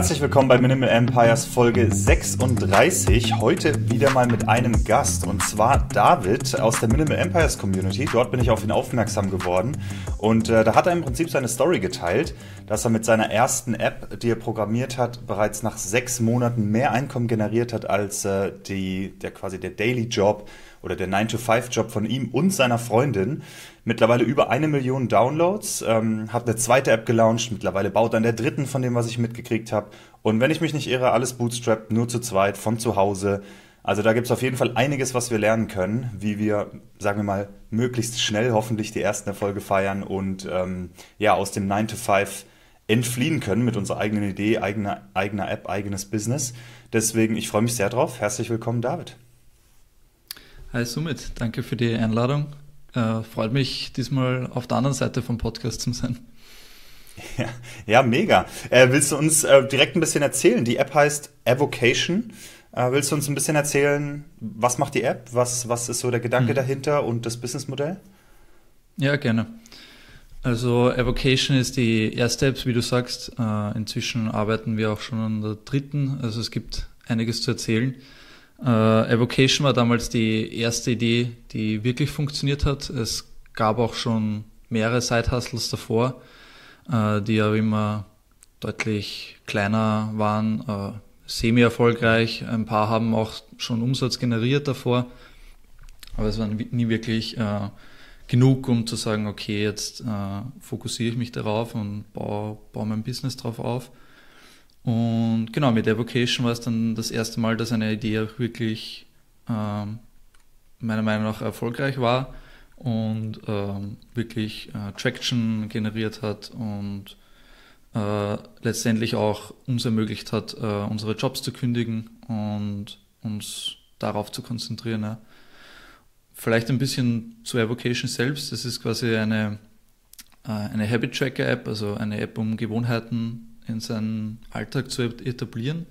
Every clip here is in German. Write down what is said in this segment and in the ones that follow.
Herzlich willkommen bei Minimal Empires Folge 36. Heute wieder mal mit einem Gast und zwar David aus der Minimal Empires Community. Dort bin ich auf ihn aufmerksam geworden und äh, da hat er im Prinzip seine Story geteilt, dass er mit seiner ersten App, die er programmiert hat, bereits nach sechs Monaten mehr Einkommen generiert hat als äh, die, der quasi der Daily Job oder der 9-to-5-Job von ihm und seiner Freundin. Mittlerweile über eine Million Downloads, ähm, hat eine zweite App gelauncht, mittlerweile baut an der dritten von dem, was ich mitgekriegt habe. Und wenn ich mich nicht irre, alles bootstrapped, nur zu zweit, von zu Hause. Also da gibt es auf jeden Fall einiges, was wir lernen können, wie wir, sagen wir mal, möglichst schnell hoffentlich die ersten Erfolge feiern und ähm, ja, aus dem 9 to 5 entfliehen können mit unserer eigenen Idee, eigener, eigener App, eigenes Business. Deswegen, ich freue mich sehr drauf. Herzlich willkommen, David. Hi Sumit, danke für die Einladung. Äh, freut mich, diesmal auf der anderen Seite vom Podcast zu sein. Ja, ja mega. Äh, willst du uns äh, direkt ein bisschen erzählen? Die App heißt Evocation. Äh, willst du uns ein bisschen erzählen, was macht die App? Was, was ist so der Gedanke mhm. dahinter und das Businessmodell? Ja, gerne. Also Evocation ist die erste App, wie du sagst. Äh, inzwischen arbeiten wir auch schon an der dritten. Also es gibt einiges zu erzählen. Äh, Evocation war damals die erste Idee, die wirklich funktioniert hat. Es gab auch schon mehrere Side-Hustles davor, äh, die aber immer deutlich kleiner waren, äh, semi-erfolgreich. Ein paar haben auch schon Umsatz generiert davor, aber es war nie wirklich äh, genug, um zu sagen, okay, jetzt äh, fokussiere ich mich darauf und baue, baue mein Business darauf auf. Und genau, mit Evocation war es dann das erste Mal, dass eine Idee auch wirklich ähm, meiner Meinung nach erfolgreich war und ähm, wirklich äh, Traction generiert hat und äh, letztendlich auch uns ermöglicht hat, äh, unsere Jobs zu kündigen und uns darauf zu konzentrieren. Ja. Vielleicht ein bisschen zu Evocation selbst. Das ist quasi eine, äh, eine Habit Tracker App, also eine App, um Gewohnheiten in seinen Alltag zu etablieren.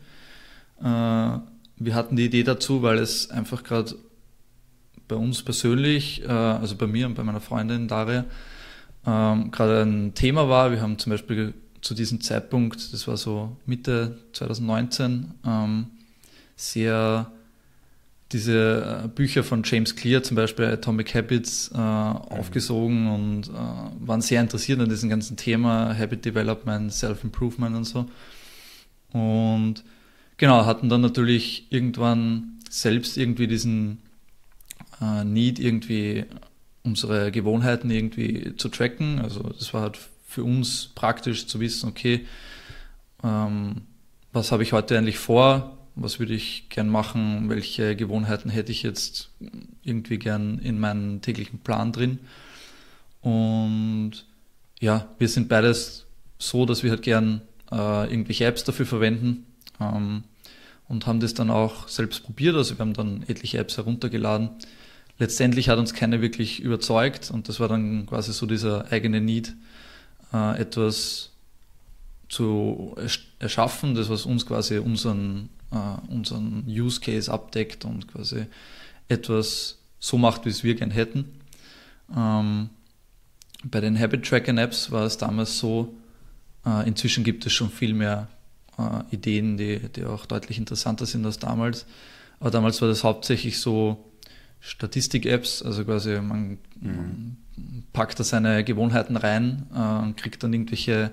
Äh, wir hatten die Idee dazu, weil es einfach gerade bei uns persönlich, äh, also bei mir und bei meiner Freundin Daria, ähm, gerade ein Thema war. Wir haben zum Beispiel zu diesem Zeitpunkt, das war so Mitte 2019, ähm, sehr diese äh, Bücher von James Clear, zum Beispiel Atomic Habits, äh, mhm. aufgesogen und äh, waren sehr interessiert an diesem ganzen Thema Habit Development, Self-Improvement und so. Und genau, hatten dann natürlich irgendwann selbst irgendwie diesen äh, Need, irgendwie unsere Gewohnheiten irgendwie zu tracken. Also das war halt für uns praktisch zu wissen, okay, ähm, was habe ich heute eigentlich vor? Was würde ich gern machen, welche Gewohnheiten hätte ich jetzt irgendwie gern in meinem täglichen Plan drin. Und ja, wir sind beides so, dass wir halt gern äh, irgendwelche Apps dafür verwenden ähm, und haben das dann auch selbst probiert. Also wir haben dann etliche Apps heruntergeladen. Letztendlich hat uns keine wirklich überzeugt und das war dann quasi so dieser eigene Need, äh, etwas zu erschaffen, das was uns quasi unseren äh, unseren Use Case abdeckt und quasi etwas so macht, wie es wir gern hätten. Ähm, bei den Habit Tracking Apps war es damals so, äh, inzwischen gibt es schon viel mehr äh, Ideen, die, die auch deutlich interessanter sind als damals. Aber damals war das hauptsächlich so Statistik-Apps, also quasi man, mhm. man, packt da seine Gewohnheiten rein äh, und kriegt dann irgendwelche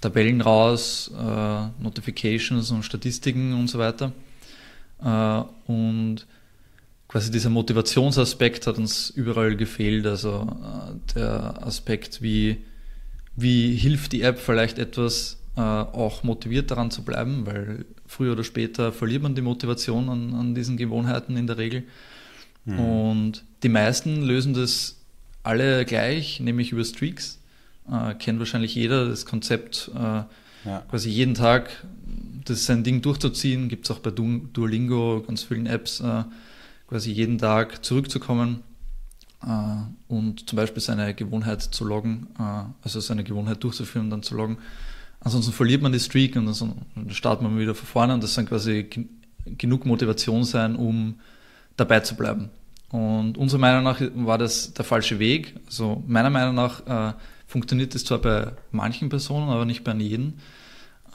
Tabellen raus, äh, Notifications und Statistiken und so weiter. Äh, und quasi dieser Motivationsaspekt hat uns überall gefehlt. Also äh, der Aspekt, wie, wie hilft die App vielleicht etwas äh, auch motiviert daran zu bleiben, weil früher oder später verliert man die Motivation an, an diesen Gewohnheiten in der Regel. Mhm. Und die meisten lösen das alle gleich, nämlich über Streaks. Äh, kennt wahrscheinlich jeder das Konzept, äh, ja. quasi jeden Tag das sein Ding durchzuziehen. Gibt es auch bei du Duolingo, ganz vielen Apps, äh, quasi jeden Tag zurückzukommen äh, und zum Beispiel seine Gewohnheit zu loggen, äh, also seine Gewohnheit durchzuführen und dann zu loggen. Ansonsten verliert man die Streak und dann startet man wieder von vorne und das kann quasi genug Motivation sein, um dabei zu bleiben. Und unserer Meinung nach war das der falsche Weg. Also meiner Meinung nach äh, funktioniert das zwar bei manchen Personen, aber nicht bei jedem.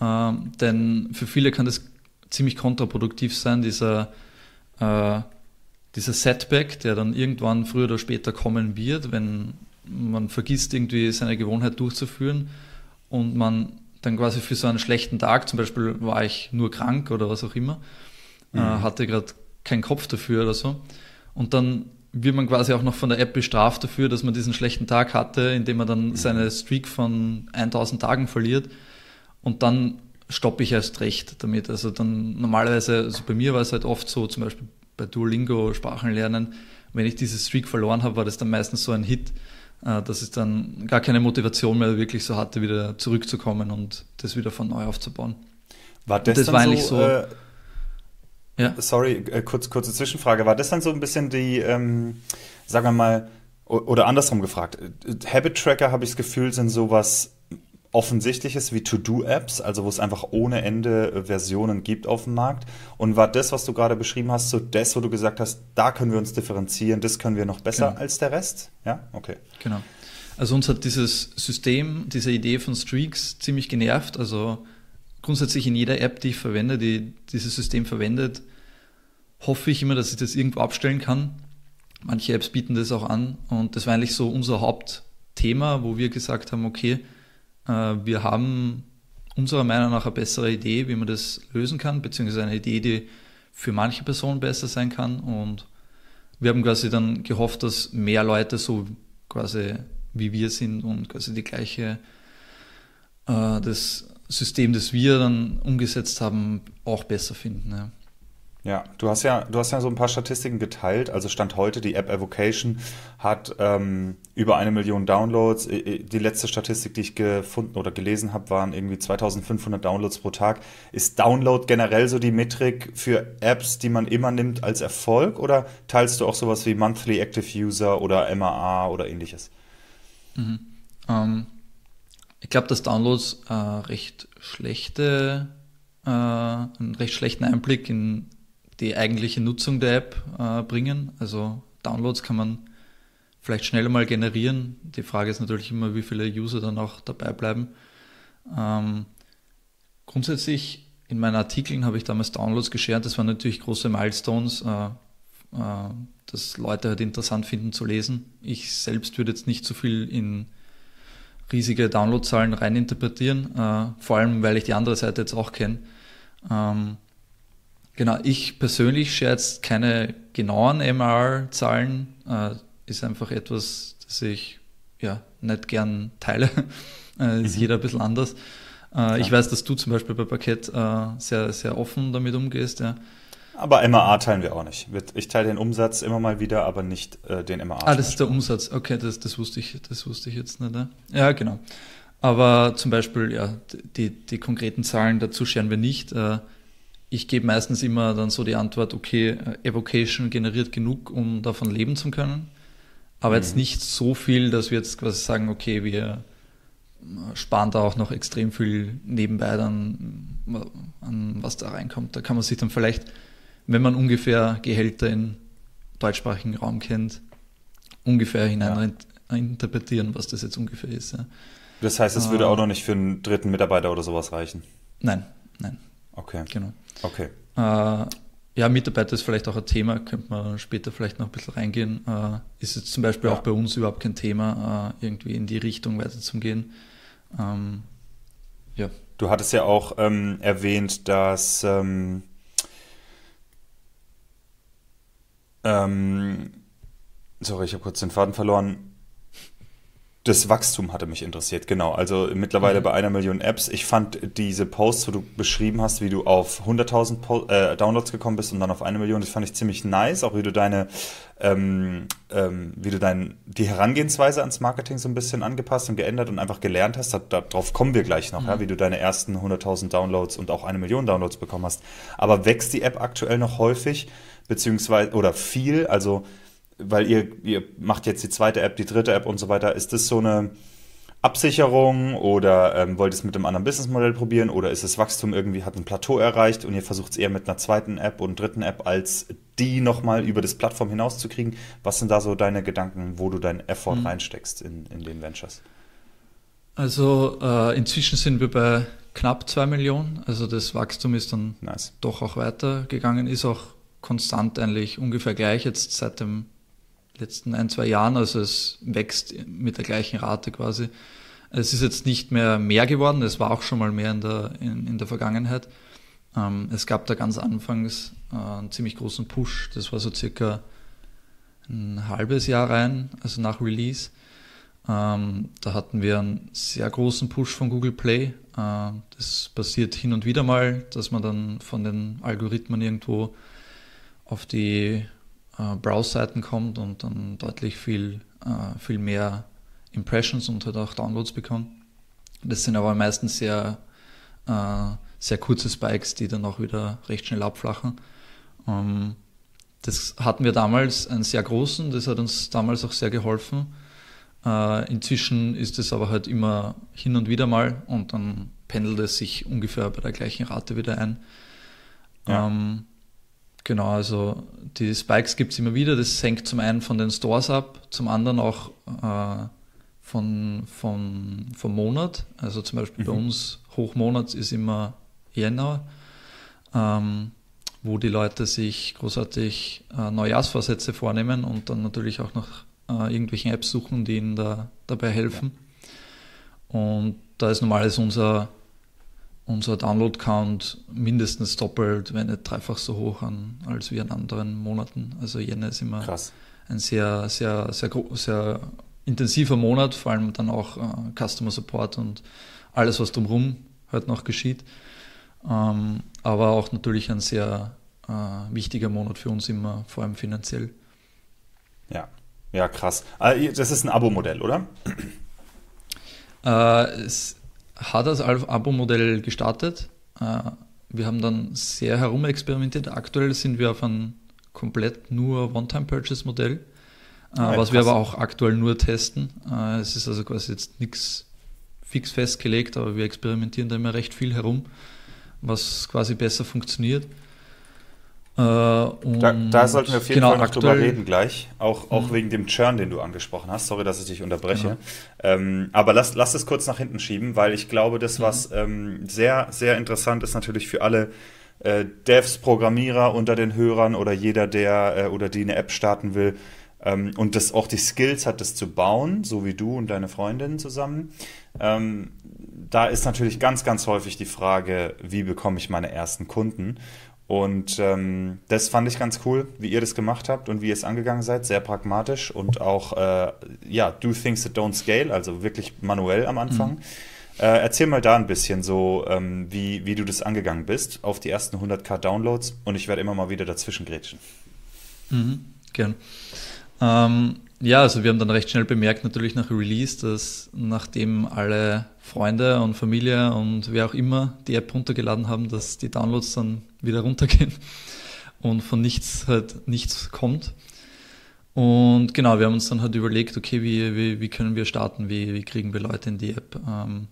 Ähm, denn für viele kann das ziemlich kontraproduktiv sein, dieser, äh, dieser Setback, der dann irgendwann früher oder später kommen wird, wenn man vergisst, irgendwie seine Gewohnheit durchzuführen und man dann quasi für so einen schlechten Tag, zum Beispiel war ich nur krank oder was auch immer, äh, mhm. äh, hatte gerade keinen Kopf dafür oder so. Und dann wird man quasi auch noch von der App bestraft dafür, dass man diesen schlechten Tag hatte, indem man dann seine Streak von 1000 Tagen verliert. Und dann stoppe ich erst recht damit. Also dann normalerweise, also bei mir war es halt oft so, zum Beispiel bei Duolingo Sprachen lernen, wenn ich diese Streak verloren habe, war das dann meistens so ein Hit, äh, dass ich dann gar keine Motivation mehr wirklich so hatte, wieder zurückzukommen und das wieder von neu aufzubauen. War das, das war eigentlich so, so äh, ja. Sorry, äh, kurz, kurze Zwischenfrage. War das dann so ein bisschen die, ähm, sagen wir mal, oder andersrum gefragt, äh, Habit Tracker, habe ich das Gefühl, sind sowas Offensichtliches wie To-Do-Apps, also wo es einfach ohne Ende äh, Versionen gibt auf dem Markt. Und war das, was du gerade beschrieben hast, so das, wo du gesagt hast, da können wir uns differenzieren, das können wir noch besser genau. als der Rest? Ja, okay. Genau. Also uns hat dieses System, diese Idee von Streaks ziemlich genervt. Also grundsätzlich in jeder App, die ich verwende, die dieses System verwendet, hoffe ich immer, dass ich das irgendwo abstellen kann. Manche Apps bieten das auch an und das war eigentlich so unser Hauptthema, wo wir gesagt haben, okay, äh, wir haben unserer Meinung nach eine bessere Idee, wie man das lösen kann, beziehungsweise eine Idee, die für manche Personen besser sein kann. Und wir haben quasi dann gehofft, dass mehr Leute so quasi wie wir sind und quasi die gleiche, äh, das System, das wir dann umgesetzt haben, auch besser finden. Ja. Ja, du hast ja, du hast ja so ein paar Statistiken geteilt. Also Stand heute, die App Evocation hat ähm, über eine Million Downloads. Die letzte Statistik, die ich gefunden oder gelesen habe, waren irgendwie 2500 Downloads pro Tag. Ist Download generell so die Metrik für Apps, die man immer nimmt als Erfolg? Oder teilst du auch sowas wie Monthly Active User oder MAA oder ähnliches? Mhm. Ähm, ich glaube, dass Downloads äh, recht schlechte, äh, einen recht schlechten Einblick in die eigentliche Nutzung der App äh, bringen. Also Downloads kann man vielleicht schneller mal generieren. Die Frage ist natürlich immer, wie viele User dann auch dabei bleiben. Ähm, grundsätzlich in meinen Artikeln habe ich damals Downloads geshared. Das waren natürlich große Milestones, äh, äh, dass Leute halt interessant finden zu lesen. Ich selbst würde jetzt nicht so viel in riesige Downloadzahlen reininterpretieren, äh, vor allem weil ich die andere Seite jetzt auch kenne. Ähm, Genau, ich persönlich share jetzt keine genauen MR-Zahlen, äh, ist einfach etwas, das ich ja nicht gern teile. äh, ist mhm. jeder ein bisschen anders. Äh, ich weiß, dass du zum Beispiel bei Parkett äh, sehr, sehr offen damit umgehst, ja. Aber MAA teilen wir auch nicht. Ich teile den Umsatz immer mal wieder, aber nicht äh, den MAA. Ah, das ist der Umsatz. Okay, das, das wusste ich, das wusste ich jetzt nicht. Ne? Ja, genau. Aber zum Beispiel, ja, die, die konkreten Zahlen dazu scheren wir nicht. Äh, ich gebe meistens immer dann so die Antwort, okay, Evocation generiert genug, um davon leben zu können, aber mhm. jetzt nicht so viel, dass wir jetzt quasi sagen, okay, wir sparen da auch noch extrem viel nebenbei dann an was da reinkommt. Da kann man sich dann vielleicht, wenn man ungefähr Gehälter im deutschsprachigen Raum kennt, ungefähr hinein ja. interpretieren, was das jetzt ungefähr ist. Ja. Das heißt, es würde auch noch nicht für einen dritten Mitarbeiter oder sowas reichen? Nein, nein. Okay. Genau. Okay. Äh, ja, Mitarbeiter ist vielleicht auch ein Thema, könnte man später vielleicht noch ein bisschen reingehen. Äh, ist jetzt zum Beispiel ja. auch bei uns überhaupt kein Thema, äh, irgendwie in die Richtung weiterzugehen. Ähm, ja. Du hattest ja auch ähm, erwähnt, dass ähm, ähm sorry, ich habe kurz den Faden verloren. Das Wachstum hatte mich interessiert, genau. Also mittlerweile mhm. bei einer Million Apps. Ich fand diese Posts, wo du beschrieben hast, wie du auf 100.000 äh, Downloads gekommen bist und dann auf eine Million, das fand ich ziemlich nice. Auch wie du deine, ähm, ähm, wie du dein, die Herangehensweise ans Marketing so ein bisschen angepasst und geändert und einfach gelernt hast. darauf kommen wir gleich noch, mhm. ja, wie du deine ersten 100.000 Downloads und auch eine Million Downloads bekommen hast. Aber wächst die App aktuell noch häufig, beziehungsweise, oder viel? Also, weil ihr, ihr macht jetzt die zweite App, die dritte App und so weiter. Ist das so eine Absicherung oder ähm, wollt ihr es mit einem anderen Businessmodell probieren oder ist das Wachstum irgendwie, hat ein Plateau erreicht und ihr versucht es eher mit einer zweiten App und dritten App als die nochmal über das Plattform hinauszukriegen? Was sind da so deine Gedanken, wo du deinen Effort mhm. reinsteckst in, in den Ventures? Also äh, inzwischen sind wir bei knapp zwei Millionen. Also das Wachstum ist dann nice. doch auch weitergegangen, ist auch konstant eigentlich ungefähr gleich jetzt seit dem letzten ein, zwei Jahren. Also es wächst mit der gleichen Rate quasi. Es ist jetzt nicht mehr mehr geworden, es war auch schon mal mehr in der, in, in der Vergangenheit. Ähm, es gab da ganz anfangs äh, einen ziemlich großen Push, das war so circa ein halbes Jahr rein, also nach Release. Ähm, da hatten wir einen sehr großen Push von Google Play. Äh, das passiert hin und wieder mal, dass man dann von den Algorithmen irgendwo auf die äh, Browse-Seiten kommt und dann deutlich viel, äh, viel mehr Impressions und halt auch Downloads bekommt. Das sind aber meistens sehr, äh, sehr kurze Spikes, die dann auch wieder recht schnell abflachen. Ähm, das hatten wir damals einen sehr großen, das hat uns damals auch sehr geholfen. Äh, inzwischen ist es aber halt immer hin und wieder mal und dann pendelt es sich ungefähr bei der gleichen Rate wieder ein. Ja. Ähm, Genau, also die Spikes gibt es immer wieder. Das hängt zum einen von den Stores ab, zum anderen auch äh, von, von, vom Monat. Also zum Beispiel mhm. bei uns Hochmonat ist immer Jänner, ähm, wo die Leute sich großartig äh, Neujahrsvorsätze vornehmen und dann natürlich auch nach äh, irgendwelchen Apps suchen, die ihnen da, dabei helfen. Ja. Und da ist normalerweise unser unser Download-Count mindestens doppelt, wenn nicht dreifach so hoch an, als wie in anderen Monaten. Also Jänner ist immer Krass. ein sehr, sehr, sehr, sehr intensiver Monat, vor allem dann auch äh, Customer Support und alles, was drumherum halt noch geschieht. Ähm, aber auch natürlich ein sehr äh, wichtiger Monat für uns immer, vor allem finanziell. Ja, ja, krass. Ah, das ist ein Abo-Modell, oder? Äh, es hat das Abo-Modell gestartet. Äh, wir haben dann sehr herumexperimentiert. Aktuell sind wir auf ein komplett nur One-Time-Purchase-Modell, ah, was wir aber auch aktuell nur testen. Äh, es ist also quasi jetzt nichts fix festgelegt, aber wir experimentieren da immer recht viel herum, was quasi besser funktioniert. Äh, da, da, sollten wir auf jeden genau, Fall noch aktuell, drüber reden gleich, auch, auch mhm. wegen dem Churn, den du angesprochen hast. Sorry, dass ich dich unterbreche. Genau. Ähm, aber lass, lass es kurz nach hinten schieben, weil ich glaube, das, was mhm. ähm, sehr, sehr interessant ist natürlich für alle äh, Devs, Programmierer unter den Hörern oder jeder, der äh, oder die eine App starten will ähm, und das auch die Skills hat, das zu bauen, so wie du und deine Freundin zusammen. Ähm, da ist natürlich ganz, ganz häufig die Frage, wie bekomme ich meine ersten Kunden? Und ähm, das fand ich ganz cool, wie ihr das gemacht habt und wie ihr es angegangen seid. Sehr pragmatisch und auch, äh, ja, do things that don't scale, also wirklich manuell am Anfang. Mhm. Äh, erzähl mal da ein bisschen so, ähm, wie, wie du das angegangen bist auf die ersten 100k Downloads und ich werde immer mal wieder dazwischen grätschen. Mhm, gern. Ähm, ja, also wir haben dann recht schnell bemerkt, natürlich nach Release, dass nachdem alle Freunde und Familie und wer auch immer die App runtergeladen haben, dass die Downloads dann wieder runtergehen und von nichts halt nichts kommt. Und genau, wir haben uns dann halt überlegt, okay, wie, wie, wie können wir starten, wie, wie kriegen wir Leute in die App. Ähm,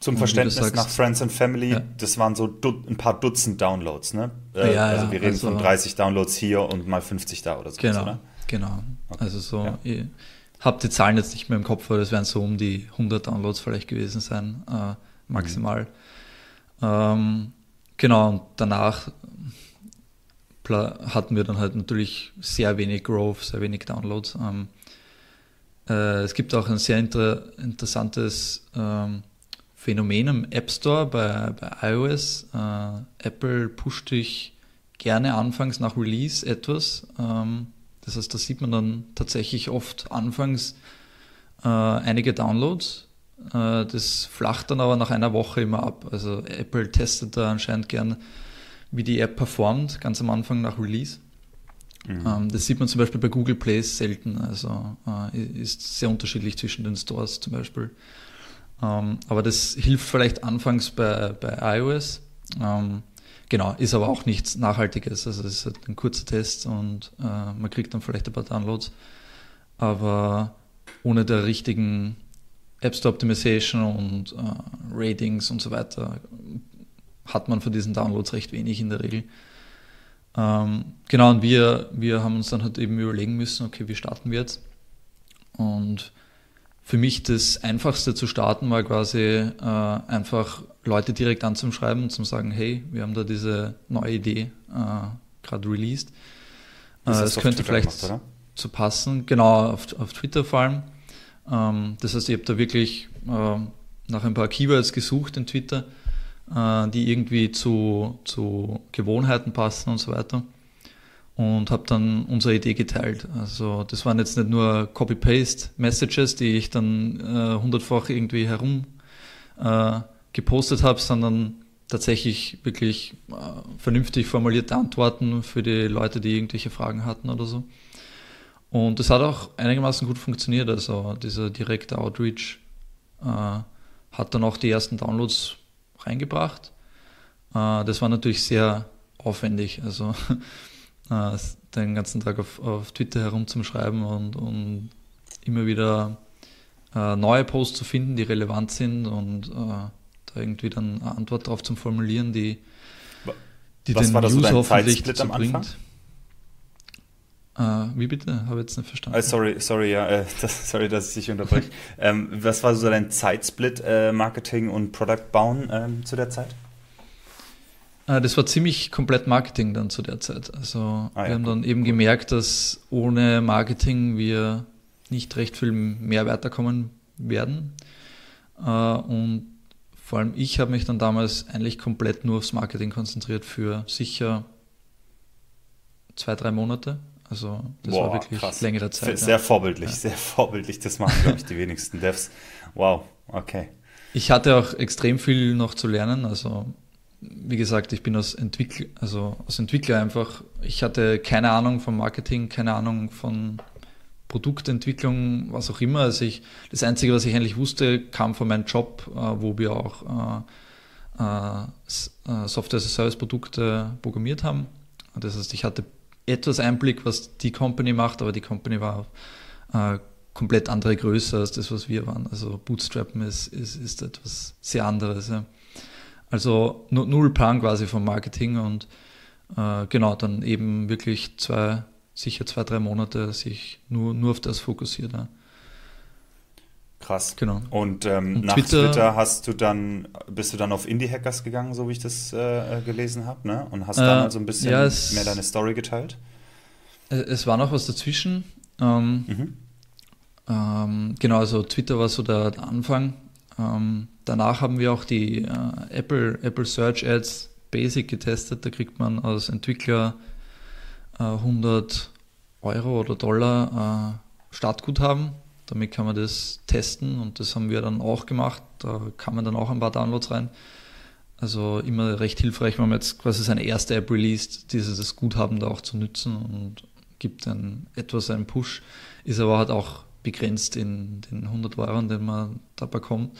Zum Verständnis sagst, nach Friends and Family, ja. das waren so ein paar Dutzend Downloads, ne? Äh, ja, also wir reden also, von 30 Downloads hier und mal 50 da oder so. Genau, oder? genau. Okay. Also so, ja. ich habe die Zahlen jetzt nicht mehr im Kopf, aber das werden so um die 100 Downloads vielleicht gewesen sein, äh, maximal. Mhm. Ähm, Genau, und danach hatten wir dann halt natürlich sehr wenig Growth, sehr wenig Downloads. Ähm, äh, es gibt auch ein sehr inter interessantes ähm, Phänomen im App Store bei, bei iOS. Äh, Apple pusht dich gerne anfangs nach Release etwas. Ähm, das heißt, da sieht man dann tatsächlich oft anfangs äh, einige Downloads. Äh, das flacht dann aber nach einer Woche immer ab. Also Apple testet da anscheinend gern, wie die App performt, ganz am Anfang nach Release. Mhm. Ähm, das sieht man zum Beispiel bei Google Play selten. Also äh, ist sehr unterschiedlich zwischen den Stores zum Beispiel. Ähm, aber das hilft vielleicht anfangs bei, bei iOS. Ähm, genau, ist aber auch nichts Nachhaltiges. Also das ist halt ein kurzer Test und äh, man kriegt dann vielleicht ein paar Downloads. Aber ohne der richtigen App Store Optimization und äh, Ratings und so weiter hat man von diesen Downloads recht wenig in der Regel. Ähm, genau, und wir, wir haben uns dann halt eben überlegen müssen, okay, wie starten wir jetzt? Und für mich das Einfachste zu starten war quasi äh, einfach Leute direkt anzuschreiben und zu sagen, hey, wir haben da diese neue Idee äh, gerade released. Äh, das könnte vielleicht gemacht, zu passen, genau, auf, auf Twitter vor allem. Ähm, das heißt, ich habe da wirklich äh, nach ein paar Keywords gesucht in Twitter, äh, die irgendwie zu, zu Gewohnheiten passen und so weiter. Und habe dann unsere Idee geteilt. Also das waren jetzt nicht nur Copy-Paste-Messages, die ich dann äh, hundertfach irgendwie herum äh, gepostet habe, sondern tatsächlich wirklich äh, vernünftig formulierte Antworten für die Leute, die irgendwelche Fragen hatten oder so. Und das hat auch einigermaßen gut funktioniert. Also dieser direkte Outreach äh, hat dann auch die ersten Downloads reingebracht. Äh, das war natürlich sehr aufwendig. Also äh, den ganzen Tag auf, auf Twitter herumzuschreiben und, und immer wieder äh, neue Posts zu finden, die relevant sind und äh, da irgendwie dann eine Antwort darauf zu formulieren, die, die Was den war das User so hoffentlich dazu bringt. Uh, wie bitte? Habe jetzt nicht verstanden. Uh, sorry, sorry, ja, äh, das, sorry, dass ich dich unterbreche. ähm, was war so dein Zeitsplit äh, Marketing und Product bauen ähm, zu der Zeit? Uh, das war ziemlich komplett Marketing dann zu der Zeit. Also ah, wir ja, haben dann eben gemerkt, dass ohne Marketing wir nicht recht viel mehr weiterkommen werden. und vor allem ich habe mich dann damals eigentlich komplett nur aufs Marketing konzentriert für sicher zwei, drei Monate. Also das Boah, war wirklich krass. längere Zeit. Sehr ja. vorbildlich, ja. sehr vorbildlich. Das machen, glaube ich, die wenigsten Devs. Wow, okay. Ich hatte auch extrem viel noch zu lernen. Also wie gesagt, ich bin als Entwickler, also als Entwickler einfach, ich hatte keine Ahnung von Marketing, keine Ahnung von Produktentwicklung, was auch immer. Also ich, das Einzige, was ich eigentlich wusste, kam von meinem Job, äh, wo wir auch äh, äh, Software-as-a-Service-Produkte programmiert haben. Das heißt, ich hatte etwas Einblick, was die Company macht, aber die Company war äh, komplett andere Größe als das, was wir waren. Also Bootstrappen ist, ist, ist etwas sehr anderes. Ja. Also null Plan quasi vom Marketing und äh, genau, dann eben wirklich zwei, sicher zwei, drei Monate sich nur, nur auf das fokussiert. Ja. Krass. Genau. Und ähm, nach Twitter, Twitter, hast du dann, bist du dann auf Indie-Hackers gegangen, so wie ich das äh, äh gelesen habe, ne? Und hast äh, dann also ein bisschen ja, es, mehr deine Story geteilt? Es war noch was dazwischen. Ähm, mhm. ähm, genau, also Twitter war so der, der Anfang. Ähm, danach haben wir auch die äh, Apple, Apple Search Ads Basic getestet. Da kriegt man als Entwickler 100 äh, Euro oder Dollar äh, Startguthaben damit kann man das testen und das haben wir dann auch gemacht. Da kann man dann auch ein paar Downloads rein. Also immer recht hilfreich, wenn man jetzt quasi seine erste App released, dieses Guthaben da auch zu nutzen und gibt dann etwas einen Push, ist aber halt auch begrenzt in den 100 Euro, den man da bekommt.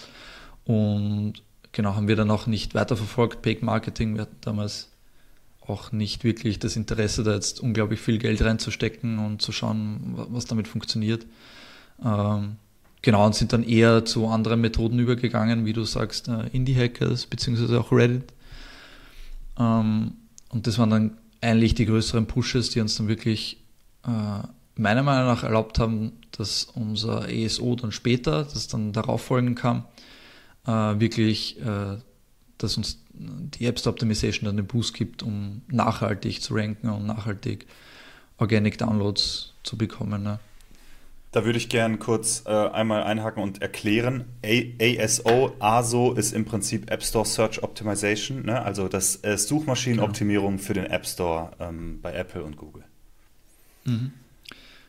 Und genau, haben wir dann auch nicht weiterverfolgt, Paid Marketing. Wir hatten damals auch nicht wirklich das Interesse, da jetzt unglaublich viel Geld reinzustecken und zu schauen, was damit funktioniert. Ähm, genau, und sind dann eher zu anderen Methoden übergegangen, wie du sagst, äh, Indie-Hackers beziehungsweise auch Reddit. Ähm, und das waren dann eigentlich die größeren Pushes, die uns dann wirklich äh, meiner Meinung nach erlaubt haben, dass unser ESO dann später, das dann darauf folgen kam, äh, wirklich, äh, dass uns die App Store Optimization dann den Boost gibt, um nachhaltig zu ranken und nachhaltig Organic Downloads zu bekommen. Ne? Da würde ich gerne kurz äh, einmal einhaken und erklären. A ASO, ASO ist im Prinzip App Store Search Optimization, ne? also das äh, Suchmaschinenoptimierung genau. für den App Store ähm, bei Apple und Google. Mhm.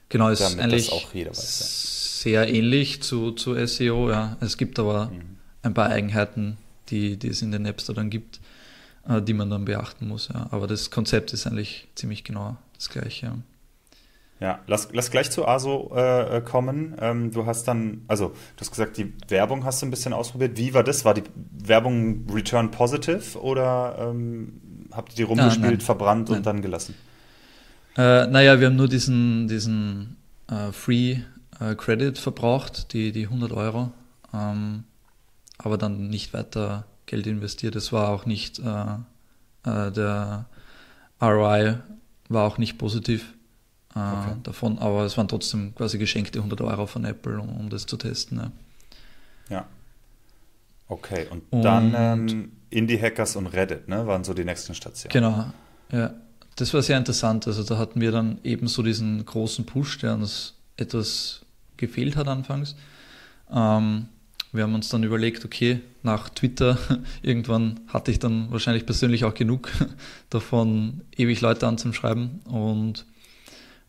Genau, ist Damit eigentlich auch jeder weiß, sehr ähnlich zu, zu SEO, ja. Es gibt aber mhm. Ein paar Eigenheiten, die, die es in den Apps da dann gibt, äh, die man dann beachten muss, ja. Aber das Konzept ist eigentlich ziemlich genau das gleiche. Ja. Ja, lass, lass gleich zu ASO äh, kommen. Ähm, du hast dann, also du hast gesagt, die Werbung hast du ein bisschen ausprobiert. Wie war das? War die Werbung Return Positive oder ähm, habt ihr die rumgespielt, ah, verbrannt nein. und dann gelassen? Äh, naja, wir haben nur diesen, diesen äh, Free äh, Credit verbraucht, die, die 100 Euro, ähm, aber dann nicht weiter Geld investiert. Es war auch nicht, äh, äh, der ROI war auch nicht positiv äh, okay. davon, aber es waren trotzdem quasi geschenkte 100 Euro von Apple, um, um das zu testen. Ja. ja. Okay, und, und dann ähm, Indie-Hackers und Reddit, ne, waren so die nächsten Stationen. Genau, ja. Das war sehr interessant. Also da hatten wir dann eben so diesen großen Push, der uns etwas gefehlt hat anfangs. Ähm, wir haben uns dann überlegt, okay, nach Twitter irgendwann hatte ich dann wahrscheinlich persönlich auch genug davon, ewig Leute anzuschreiben und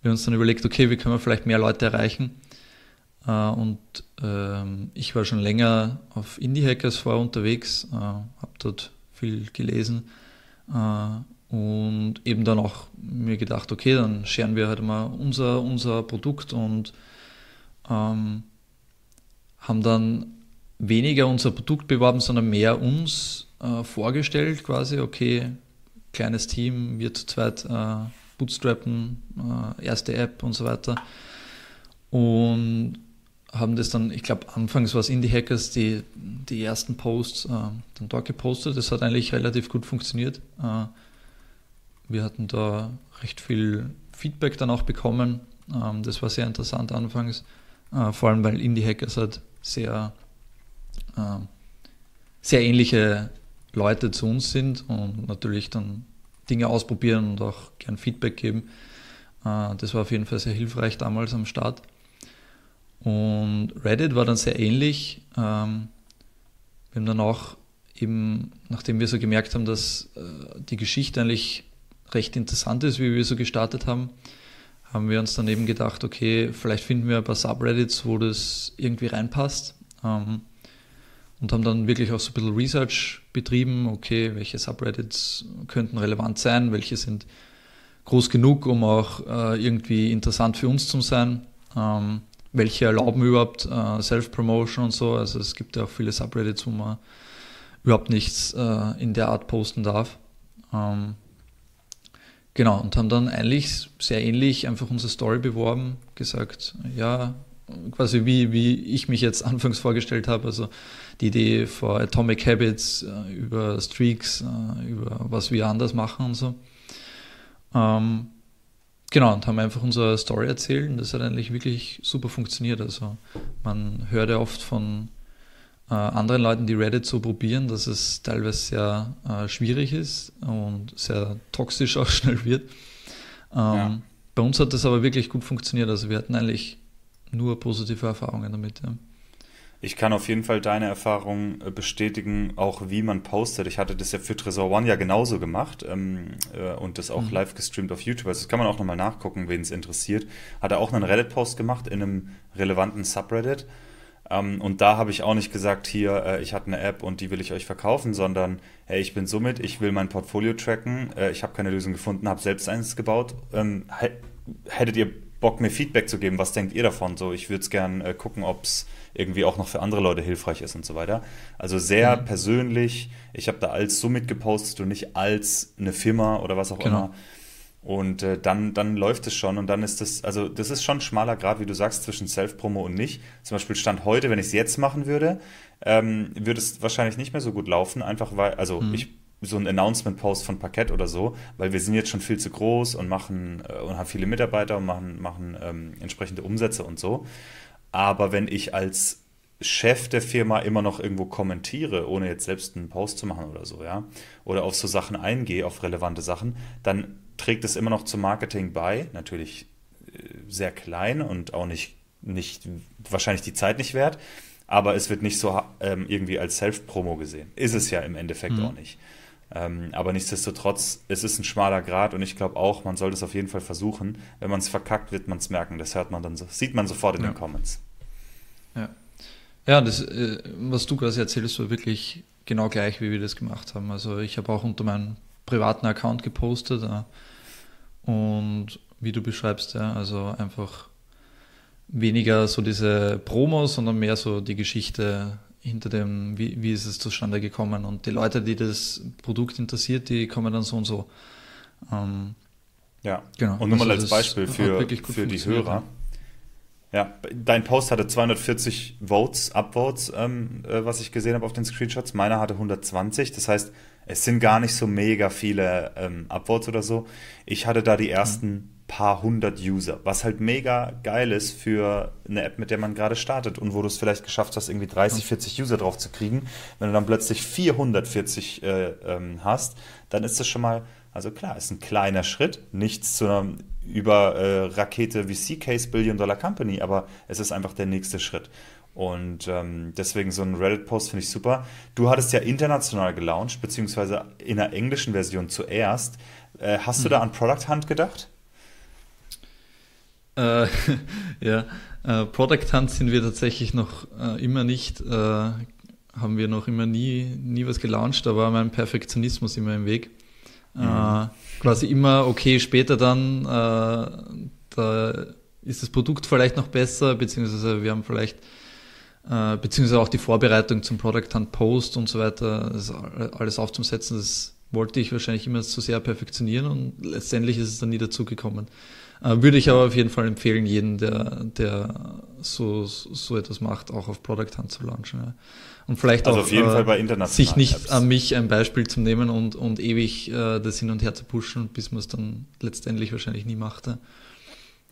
wir haben uns dann überlegt, okay, wie können wir vielleicht mehr Leute erreichen? Äh, und ähm, ich war schon länger auf Indie Hackers vorher unterwegs, äh, habe dort viel gelesen äh, und eben dann auch mir gedacht, okay, dann scheren wir halt mal unser, unser Produkt und ähm, haben dann weniger unser Produkt beworben, sondern mehr uns äh, vorgestellt, quasi, okay, kleines Team, wir zu zweit äh, bootstrappen, äh, erste App und so weiter. Und haben das dann, ich glaube, anfangs war es Indie Hackers, die, die ersten Posts äh, dann dort gepostet. Das hat eigentlich relativ gut funktioniert. Äh, wir hatten da recht viel Feedback dann auch bekommen. Ähm, das war sehr interessant anfangs, äh, vor allem weil Indie Hackers halt sehr, äh, sehr ähnliche Leute zu uns sind und natürlich dann Dinge ausprobieren und auch gern Feedback geben. Äh, das war auf jeden Fall sehr hilfreich damals am Start. Und Reddit war dann sehr ähnlich. Ähm, wir haben dann auch eben, nachdem wir so gemerkt haben, dass äh, die Geschichte eigentlich recht interessant ist, wie wir so gestartet haben, haben wir uns dann eben gedacht, okay, vielleicht finden wir ein paar Subreddits, wo das irgendwie reinpasst. Ähm, und haben dann wirklich auch so ein bisschen Research betrieben, okay, welche Subreddits könnten relevant sein, welche sind groß genug, um auch äh, irgendwie interessant für uns zu sein, ähm, welche erlauben überhaupt äh, Self-Promotion und so, also es gibt ja auch viele Subreddits, wo man überhaupt nichts äh, in der Art posten darf. Ähm, genau, und haben dann eigentlich sehr ähnlich einfach unsere Story beworben, gesagt, ja, quasi wie, wie ich mich jetzt anfangs vorgestellt habe, also die Idee vor Atomic Habits, äh, über Streaks, äh, über was wir anders machen und so. Ähm, genau, und haben einfach unsere Story erzählt und das hat eigentlich wirklich super funktioniert. Also man hört ja oft von äh, anderen Leuten, die Reddit so probieren, dass es teilweise sehr äh, schwierig ist und sehr toxisch auch schnell wird. Ähm, ja. Bei uns hat das aber wirklich gut funktioniert. Also wir hatten eigentlich nur positive Erfahrungen damit. Ja. Ich kann auf jeden Fall deine Erfahrung äh, bestätigen, auch wie man postet. Ich hatte das ja für Tresor One ja genauso gemacht ähm, äh, und das auch mhm. live gestreamt auf YouTube. Also das kann man auch nochmal nachgucken, wen es interessiert. Hat er auch einen Reddit-Post gemacht in einem relevanten Subreddit. Ähm, und da habe ich auch nicht gesagt, hier, äh, ich hatte eine App und die will ich euch verkaufen, sondern, hey, ich bin somit, ich will mein Portfolio tracken, äh, ich habe keine Lösung gefunden, habe selbst eins gebaut. Ähm, hättet ihr Bock, mir Feedback zu geben? Was denkt ihr davon? So, ich würde es gerne äh, gucken, ob es irgendwie auch noch für andere Leute hilfreich ist und so weiter. Also sehr mhm. persönlich. Ich habe da als Summit gepostet und nicht als eine Firma oder was auch genau. immer. Und äh, dann, dann läuft es schon und dann ist das, also das ist schon ein schmaler Grad, wie du sagst, zwischen Self-Promo und nicht. Zum Beispiel Stand heute, wenn ich es jetzt machen würde, ähm, würde es wahrscheinlich nicht mehr so gut laufen, einfach weil, also mhm. ich so ein Announcement-Post von Parkett oder so, weil wir sind jetzt schon viel zu groß und machen äh, und haben viele Mitarbeiter und machen, machen ähm, entsprechende Umsätze und so. Aber wenn ich als Chef der Firma immer noch irgendwo kommentiere, ohne jetzt selbst einen Post zu machen oder so, ja, oder auf so Sachen eingehe, auf relevante Sachen, dann trägt es immer noch zum Marketing bei. Natürlich äh, sehr klein und auch nicht, nicht wahrscheinlich die Zeit nicht wert, aber es wird nicht so ähm, irgendwie als Self-Promo gesehen. Ist es ja im Endeffekt mhm. auch nicht. Ähm, aber nichtsdestotrotz, es ist ein schmaler Grad und ich glaube auch, man sollte es auf jeden Fall versuchen. Wenn man es verkackt, wird man es merken. Das hört man dann so, sieht man sofort in ja. den Comments. Ja, ja das, äh, was du quasi erzählst, war wirklich genau gleich, wie wir das gemacht haben. Also ich habe auch unter meinem privaten Account gepostet äh, und wie du beschreibst, ja, also einfach weniger so diese Promos, sondern mehr so die Geschichte hinter dem, wie, wie ist es zustande gekommen. Und die Leute, die das Produkt interessiert, die kommen dann so und so. Ähm, ja, genau. Und nur mal also als Beispiel für, für die Hörer. Ja, dein Post hatte 240 Votes, Upvotes, ähm, äh, was ich gesehen habe auf den Screenshots. Meiner hatte 120. Das heißt, es sind gar nicht so mega viele ähm, Upvotes oder so. Ich hatte da die ersten mhm. Paar hundert User, was halt mega geil ist für eine App, mit der man gerade startet und wo du es vielleicht geschafft hast, irgendwie 30, 40 User drauf zu kriegen. Wenn du dann plötzlich 440 äh, ähm, hast, dann ist das schon mal also klar, ist ein kleiner Schritt, nichts zu einer über äh, Rakete VC-Case Billion Dollar Company, aber es ist einfach der nächste Schritt. Und ähm, deswegen so ein Reddit-Post finde ich super. Du hattest ja international gelauncht, beziehungsweise in der englischen Version zuerst. Äh, hast mhm. du da an Product Hunt gedacht? Äh, ja, äh, Product Hunt sind wir tatsächlich noch äh, immer nicht, äh, haben wir noch immer nie, nie was gelauncht, da war mein Perfektionismus immer im Weg. Mhm. Äh, quasi immer, okay, später dann, äh, da ist das Produkt vielleicht noch besser, beziehungsweise wir haben vielleicht, beziehungsweise auch die Vorbereitung zum Product Hunt Post und so weiter, das alles aufzusetzen, das wollte ich wahrscheinlich immer zu sehr perfektionieren und letztendlich ist es dann nie dazu gekommen. Äh, würde ich aber auf jeden Fall empfehlen, jeden, der, der so, so etwas macht, auch auf Product Hunt zu launchen. Ja. Und vielleicht also auch auf jeden äh, Fall bei sich nicht Apps. an mich ein Beispiel zu nehmen und, und ewig äh, das hin und her zu pushen, bis man es dann letztendlich wahrscheinlich nie machte.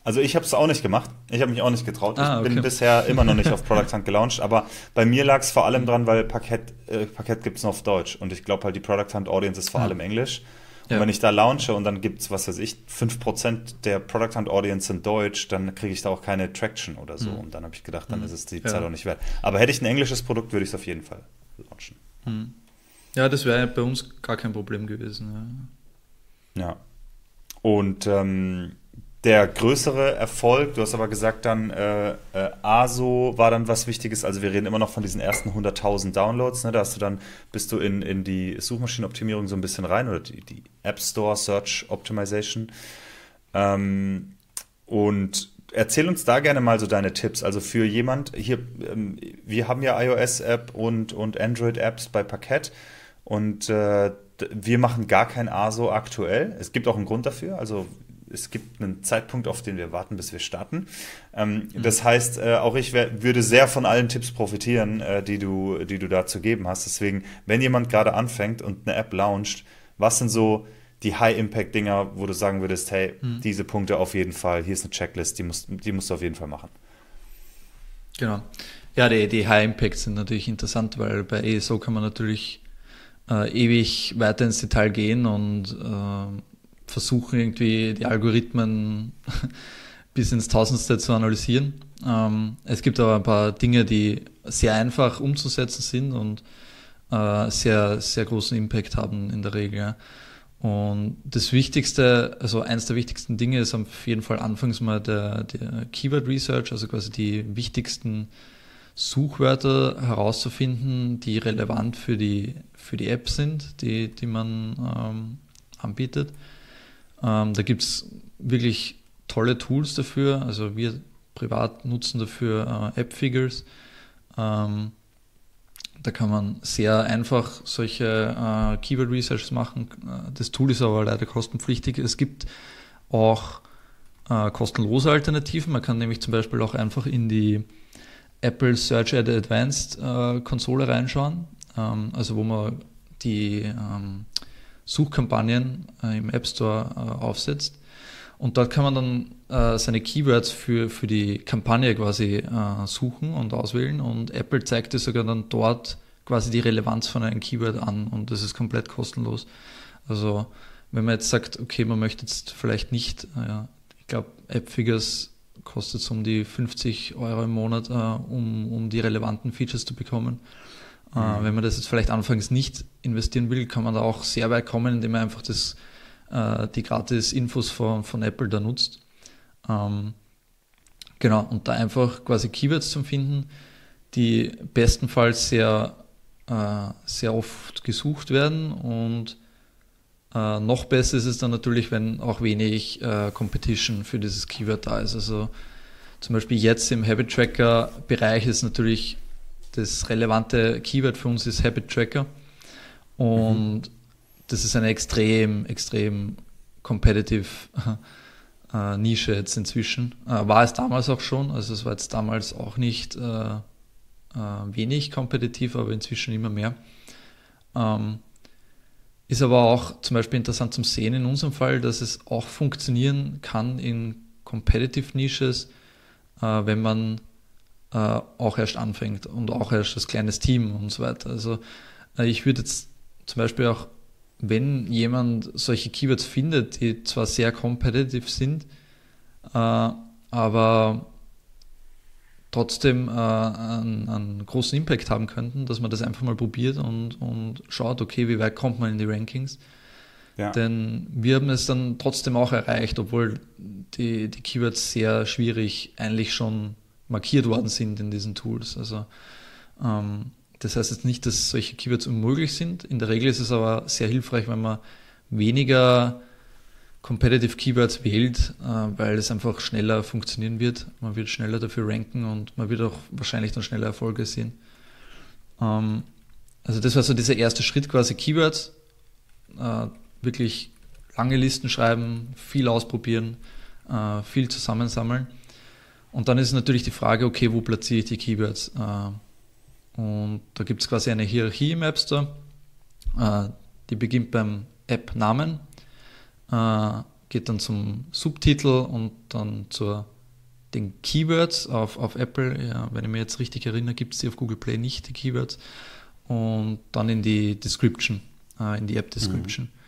Also ich habe es auch nicht gemacht. Ich habe mich auch nicht getraut. Ah, ich bin bisher immer noch nicht auf Product Hunt gelauncht, aber bei mir lag es vor allem dran, weil Parkett, äh, Parkett gibt es nur auf Deutsch und ich glaube halt die Product Hunt Audience ist vor ah. allem Englisch. Und ja. wenn ich da launche und dann gibt es, was weiß ich, 5% der Product Hunt Audience in Deutsch, dann kriege ich da auch keine Traction oder so. Mhm. Und dann habe ich gedacht, dann mhm. ist es die ja. Zeit auch nicht wert. Aber hätte ich ein englisches Produkt, würde ich es auf jeden Fall launchen. Mhm. Ja, das wäre bei uns gar kein Problem gewesen. Ja. ja. Und ähm, der größere Erfolg, du hast aber gesagt dann, äh, äh, ASO war dann was Wichtiges, also wir reden immer noch von diesen ersten 100.000 Downloads, ne? da hast du dann, bist du in, in die Suchmaschinenoptimierung so ein bisschen rein oder die, die App Store Search Optimization ähm, und erzähl uns da gerne mal so deine Tipps, also für jemand, hier, ähm, wir haben ja iOS-App und, und Android-Apps bei Parkett und äh, wir machen gar kein ASO aktuell. Es gibt auch einen Grund dafür. Also es gibt einen Zeitpunkt, auf den wir warten, bis wir starten. Ähm, mhm. Das heißt, äh, auch ich wär, würde sehr von allen Tipps profitieren, äh, die, du, die du da zu geben hast. Deswegen, wenn jemand gerade anfängt und eine App launcht, was sind so die High-Impact-Dinger, wo du sagen würdest, hey, mhm. diese Punkte auf jeden Fall, hier ist eine Checklist, die musst, die musst du auf jeden Fall machen. Genau. Ja, die, die High-Impacts sind natürlich interessant, weil bei ESO kann man natürlich äh, ewig weiter ins Detail gehen und äh, versuchen irgendwie die Algorithmen bis ins Tausendste zu analysieren. Ähm, es gibt aber ein paar Dinge, die sehr einfach umzusetzen sind und äh, sehr, sehr großen Impact haben in der Regel. Und das Wichtigste, also eins der wichtigsten Dinge ist auf jeden Fall anfangs mal der, der Keyword Research, also quasi die wichtigsten Suchwörter herauszufinden, die relevant für die, für die App sind, die, die man ähm, anbietet. Ähm, da gibt es wirklich tolle Tools dafür. Also wir privat nutzen dafür äh, App-Figures. Ähm, da kann man sehr einfach solche äh, Keyword Research machen. Äh, das Tool ist aber leider kostenpflichtig. Es gibt auch äh, kostenlose Alternativen. Man kann nämlich zum Beispiel auch einfach in die Apple Search Ad Advanced äh, Konsole reinschauen. Ähm, also wo man die ähm, Suchkampagnen äh, im App Store äh, aufsetzt. Und dort kann man dann äh, seine Keywords für, für die Kampagne quasi äh, suchen und auswählen. Und Apple zeigt dir sogar dann dort quasi die Relevanz von einem Keyword an. Und das ist komplett kostenlos. Also wenn man jetzt sagt, okay, man möchte jetzt vielleicht nicht, äh, ich glaube, AppFigures kostet es um die 50 Euro im Monat, äh, um, um die relevanten Features zu bekommen. Mhm. wenn man das jetzt vielleicht anfangs nicht investieren will, kann man da auch sehr weit kommen, indem man einfach das, äh, die gratis Infos von, von Apple da nutzt. Ähm, genau, und da einfach quasi Keywords zu finden, die bestenfalls sehr, äh, sehr oft gesucht werden und noch besser ist es dann natürlich, wenn auch wenig Competition für dieses Keyword da ist. Also zum Beispiel jetzt im Habit Tracker Bereich ist natürlich das relevante Keyword für uns ist Habit Tracker und mhm. das ist eine extrem, extrem competitive äh, Nische jetzt inzwischen. Äh, war es damals auch schon, also es war jetzt damals auch nicht äh, äh wenig kompetitiv, aber inzwischen immer mehr. Ähm, ist aber auch zum Beispiel interessant zum Sehen in unserem Fall, dass es auch funktionieren kann in Competitive Niches, äh, wenn man äh, auch erst anfängt und auch erst als kleines Team und so weiter. Also äh, ich würde jetzt zum Beispiel auch, wenn jemand solche Keywords findet, die zwar sehr competitive sind, äh, aber trotzdem äh, einen, einen, großen Impact haben könnten, dass man das einfach mal probiert und, und schaut, okay, wie weit kommt man in die Rankings. Ja. Denn wir haben es dann trotzdem auch erreicht, obwohl die, die Keywords sehr schwierig eigentlich schon markiert worden sind in diesen Tools. Also ähm, das heißt jetzt nicht, dass solche Keywords unmöglich sind. In der Regel ist es aber sehr hilfreich, wenn man weniger Competitive Keywords wählt, äh, weil es einfach schneller funktionieren wird. Man wird schneller dafür ranken und man wird auch wahrscheinlich dann schneller Erfolge sehen. Ähm, also das war so dieser erste Schritt quasi Keywords. Äh, wirklich lange Listen schreiben, viel ausprobieren, äh, viel zusammensammeln. Und dann ist natürlich die Frage, okay, wo platziere ich die Keywords? Und da gibt es quasi eine Hierarchie im App Store. Die beginnt beim App-Namen äh, geht dann zum Subtitel und dann zu den Keywords auf, auf Apple. Ja, wenn ich mich jetzt richtig erinnere, gibt es die auf Google Play nicht, die Keywords. Und dann in die Description, äh, in die App Description. Mhm.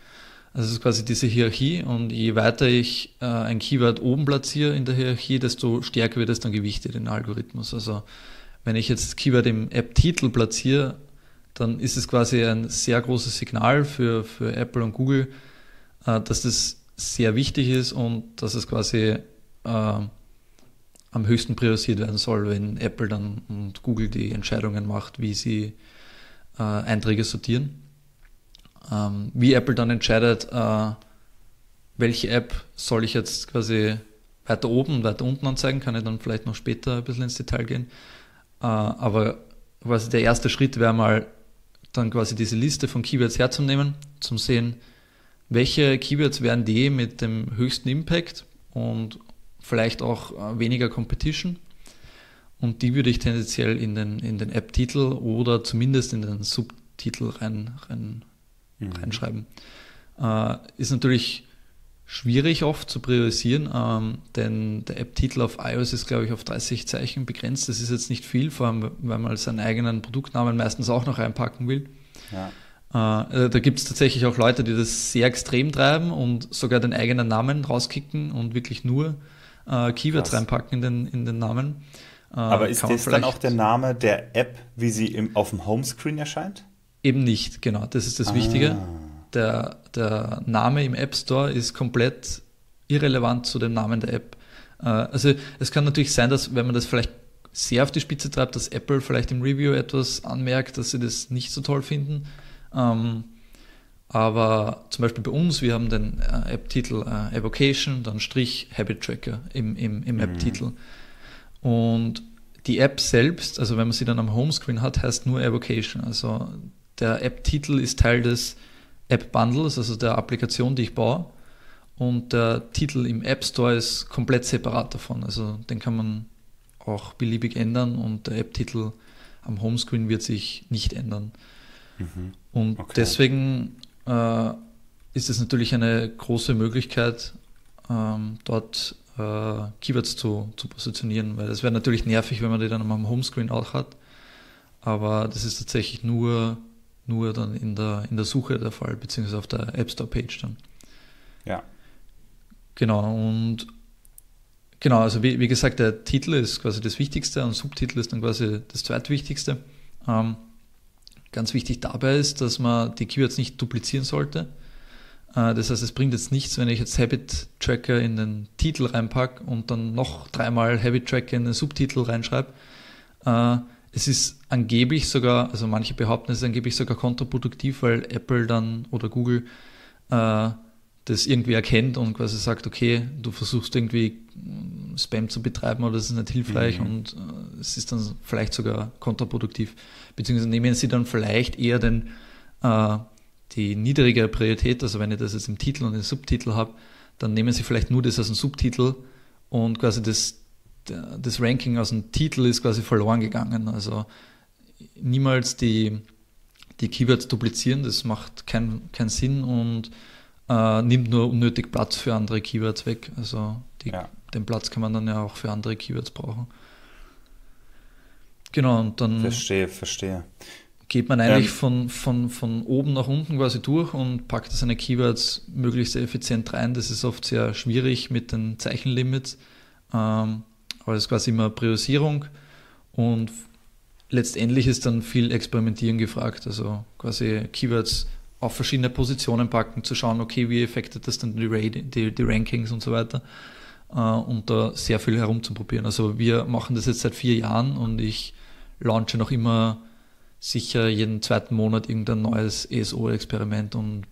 Also es ist quasi diese Hierarchie und je weiter ich äh, ein Keyword oben platziere in der Hierarchie, desto stärker wird es dann gewichtet in Algorithmus. Also wenn ich jetzt das Keyword im App-Titel platziere, dann ist es quasi ein sehr großes Signal für, für Apple und Google, äh, dass das sehr wichtig ist und dass es quasi äh, am höchsten priorisiert werden soll, wenn Apple dann und Google die Entscheidungen macht, wie sie äh, Einträge sortieren. Ähm, wie Apple dann entscheidet, äh, welche App soll ich jetzt quasi weiter oben weiter unten anzeigen, kann ich dann vielleicht noch später ein bisschen ins Detail gehen. Äh, aber quasi der erste Schritt wäre mal dann quasi diese Liste von Keywords herzunehmen, zum sehen, welche Keywords wären die mit dem höchsten Impact und vielleicht auch äh, weniger Competition? Und die würde ich tendenziell in den, in den App-Titel oder zumindest in den Subtitel rein, rein, mhm. reinschreiben. Äh, ist natürlich schwierig oft zu priorisieren, ähm, denn der App-Titel auf iOS ist, glaube ich, auf 30 Zeichen begrenzt. Das ist jetzt nicht viel, vor allem, weil man seinen eigenen Produktnamen meistens auch noch reinpacken will. Ja. Äh, da gibt es tatsächlich auch Leute, die das sehr extrem treiben und sogar den eigenen Namen rauskicken und wirklich nur äh, Keywords Krass. reinpacken in den, in den Namen. Äh, Aber ist das dann auch der Name der App, wie sie im, auf dem Homescreen erscheint? Eben nicht, genau. Das ist das ah. Wichtige. Der, der Name im App Store ist komplett irrelevant zu dem Namen der App. Äh, also es kann natürlich sein, dass wenn man das vielleicht sehr auf die Spitze treibt, dass Apple vielleicht im Review etwas anmerkt, dass sie das nicht so toll finden. Ähm, aber zum Beispiel bei uns, wir haben den äh, App-Titel äh, Evocation, dann Strich Habit Tracker im, im, im mhm. App-Titel. Und die App selbst, also wenn man sie dann am Homescreen hat, heißt nur Evocation. Also der App-Titel ist Teil des App-Bundles, also der Applikation, die ich baue. Und der Titel im App Store ist komplett separat davon. Also den kann man auch beliebig ändern und der App-Titel am Homescreen wird sich nicht ändern. Mhm. Und okay. deswegen äh, ist es natürlich eine große Möglichkeit, ähm, dort äh, Keywords zu, zu positionieren, weil es wäre natürlich nervig, wenn man die dann am Homescreen auch hat. Aber das ist tatsächlich nur, nur dann in der, in der Suche der Fall, beziehungsweise auf der App Store Page dann. Ja. Genau, und genau, also wie, wie gesagt, der Titel ist quasi das Wichtigste und Subtitel ist dann quasi das zweitwichtigste. Ähm, Ganz wichtig dabei ist, dass man die Keywords nicht duplizieren sollte. Äh, das heißt, es bringt jetzt nichts, wenn ich jetzt Habit Tracker in den Titel reinpacke und dann noch dreimal Habit Tracker in den Subtitel reinschreibe. Äh, es ist angeblich sogar, also manche behaupten, es ist angeblich sogar kontraproduktiv, weil Apple dann oder Google äh, das irgendwie erkennt und quasi sagt, okay, du versuchst irgendwie mm, Spam zu betreiben oder das ist nicht hilfreich mhm. und äh, es ist dann vielleicht sogar kontraproduktiv. Beziehungsweise nehmen sie dann vielleicht eher den, äh, die niedrigere Priorität, also wenn ich das jetzt im Titel und im Subtitel habe, dann nehmen sie vielleicht nur das als einen Subtitel und quasi das, das Ranking aus dem Titel ist quasi verloren gegangen. Also niemals die, die Keywords duplizieren, das macht keinen kein Sinn und äh, nimmt nur unnötig Platz für andere Keywords weg. Also die, ja. den Platz kann man dann ja auch für andere Keywords brauchen. Genau, und dann. Verstehe, verstehe. Geht man eigentlich ähm, von, von, von oben nach unten quasi durch und packt seine Keywords möglichst effizient rein. Das ist oft sehr schwierig mit den Zeichenlimits. Ähm, aber es ist quasi immer Priorisierung und letztendlich ist dann viel Experimentieren gefragt. Also quasi Keywords auf verschiedene Positionen packen, zu schauen, okay, wie affectet das dann die, die, die Rankings und so weiter. Äh, und da sehr viel herumzuprobieren. Also wir machen das jetzt seit vier Jahren und ich launche noch immer sicher jeden zweiten Monat irgendein neues ESO-Experiment und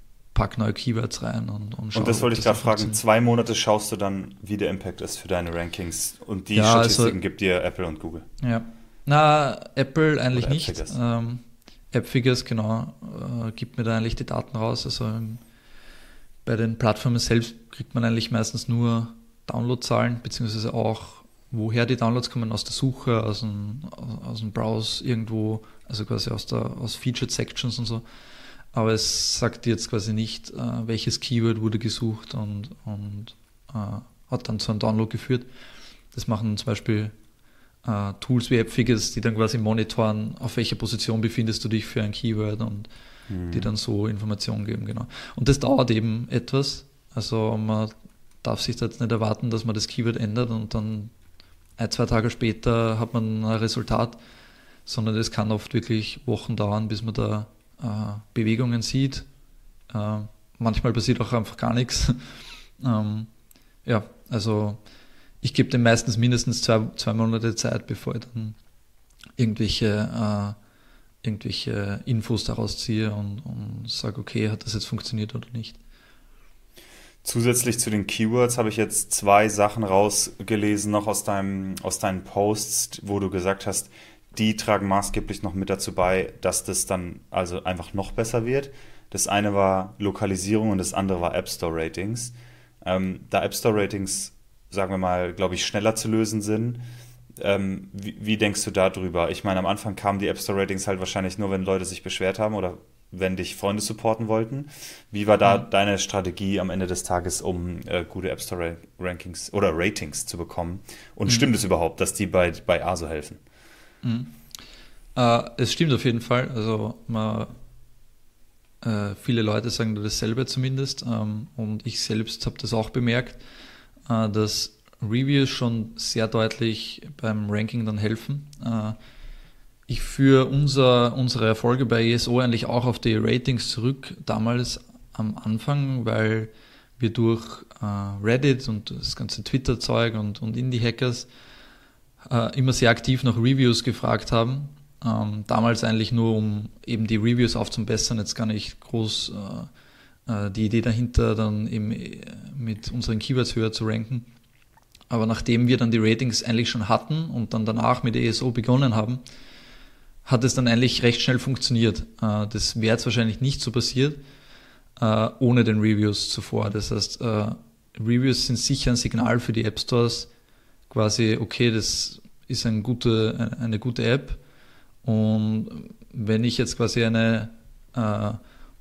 pack neue Keywords rein und, und Und das wollte ich gerade fragen, zwei Monate schaust du dann, wie der Impact ist für deine Rankings und die ja, Statistiken also, gibt dir Apple und Google. Ja. Na, Apple eigentlich Oder nicht. Ähm, AppFigures, genau, äh, gibt mir da eigentlich die Daten raus. Also ähm, bei den Plattformen selbst kriegt man eigentlich meistens nur Downloadzahlen, beziehungsweise auch, woher die Downloads kommen, aus der Suche, aus dem, aus dem Browse irgendwo, also quasi aus, der, aus Featured Sections und so. Aber es sagt jetzt quasi nicht, äh, welches Keyword wurde gesucht und, und äh, hat dann zu einem Download geführt. Das machen zum Beispiel äh, Tools wie AppFigures, die dann quasi monitoren, auf welcher Position befindest du dich für ein Keyword und mhm. die dann so Informationen geben, genau. Und das dauert eben etwas. Also man darf sich da jetzt nicht erwarten, dass man das Keyword ändert und dann ein, zwei Tage später hat man ein Resultat, sondern es kann oft wirklich Wochen dauern, bis man da äh, Bewegungen sieht. Äh, manchmal passiert auch einfach gar nichts. ähm, ja, also ich gebe dem meistens mindestens zwei, zwei Monate Zeit, bevor ich dann irgendwelche, äh, irgendwelche Infos daraus ziehe und, und sage, okay, hat das jetzt funktioniert oder nicht. Zusätzlich zu den Keywords habe ich jetzt zwei Sachen rausgelesen, noch aus, deinem, aus deinen Posts, wo du gesagt hast, die tragen maßgeblich noch mit dazu bei, dass das dann also einfach noch besser wird. Das eine war Lokalisierung und das andere war App Store Ratings. Ähm, da App Store Ratings sagen wir mal, glaube ich, schneller zu lösen sind. Ähm, wie, wie, denkst du darüber? Ich meine, am Anfang kamen die App Store Ratings halt wahrscheinlich nur, wenn Leute sich beschwert haben oder wenn dich Freunde supporten wollten. Wie war da mhm. deine Strategie am Ende des Tages, um äh, gute App Store Rankings oder Ratings zu bekommen? Und mhm. stimmt es überhaupt, dass die bei, bei ASO helfen? Mhm. Äh, es stimmt auf jeden Fall. Also man, äh, viele Leute sagen dasselbe zumindest. Ähm, und ich selbst habe das auch bemerkt äh, dass Reviews schon sehr deutlich beim Ranking dann helfen. Äh, ich führe unser, unsere Erfolge bei ESO eigentlich auch auf die Ratings zurück, damals am Anfang, weil wir durch äh, Reddit und das ganze Twitter-Zeug und, und Indie-Hackers immer sehr aktiv nach Reviews gefragt haben. Ähm, damals eigentlich nur, um eben die Reviews aufzubessern, jetzt gar nicht groß äh, die Idee dahinter, dann eben äh, mit unseren Keywords höher zu ranken. Aber nachdem wir dann die Ratings eigentlich schon hatten und dann danach mit ESO begonnen haben, hat es dann eigentlich recht schnell funktioniert. Äh, das wäre jetzt wahrscheinlich nicht so passiert ohne den Reviews zuvor. Das heißt, Reviews sind sicher ein Signal für die App Stores, quasi, okay, das ist eine gute, eine gute App. Und wenn ich jetzt quasi eine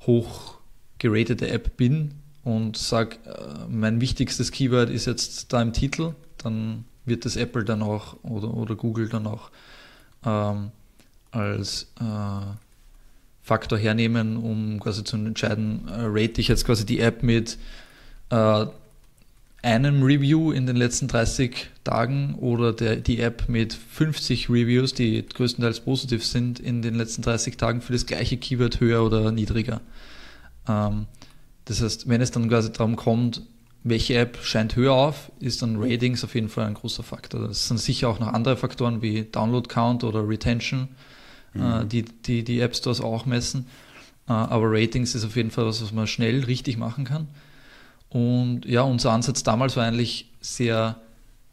hoch geratete App bin und sage, äh, mein wichtigstes Keyword ist jetzt da im Titel, dann wird das Apple dann auch oder, oder Google dann auch ähm, als äh, Faktor hernehmen, um quasi zu entscheiden, äh, rate ich jetzt quasi die App mit äh, einem Review in den letzten 30 Tagen oder der, die App mit 50 Reviews, die größtenteils positiv sind, in den letzten 30 Tagen für das gleiche Keyword höher oder niedriger. Ähm, das heißt, wenn es dann quasi darum kommt, welche App scheint höher auf, ist dann Ratings auf jeden Fall ein großer Faktor. Das sind sicher auch noch andere Faktoren wie Download Count oder Retention, äh, mhm. äh, die, die die App Stores auch messen. Äh, aber Ratings ist auf jeden Fall was, was man schnell richtig machen kann. Und ja, unser Ansatz damals war eigentlich sehr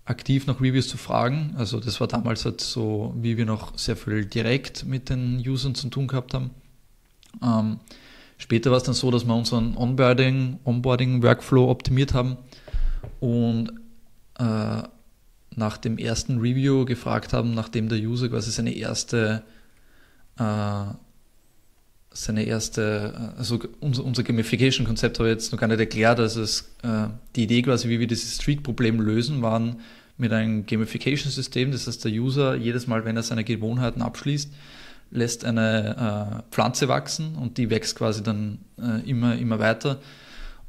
aktiv nach Reviews zu fragen. Also das war damals halt so, wie wir noch sehr viel direkt mit den Usern zu tun gehabt haben. Ähm, später war es dann so, dass wir unseren Onboarding, Onboarding Workflow optimiert haben und äh, nach dem ersten Review gefragt haben, nachdem der User quasi seine erste äh, seine erste, also unser, unser Gamification-Konzept habe ich jetzt noch gar nicht erklärt. Also es, äh, die Idee quasi, wie wir dieses Streak-Problem lösen, waren mit einem Gamification-System. Das heißt, der User jedes Mal, wenn er seine Gewohnheiten abschließt, lässt eine äh, Pflanze wachsen und die wächst quasi dann äh, immer, immer weiter.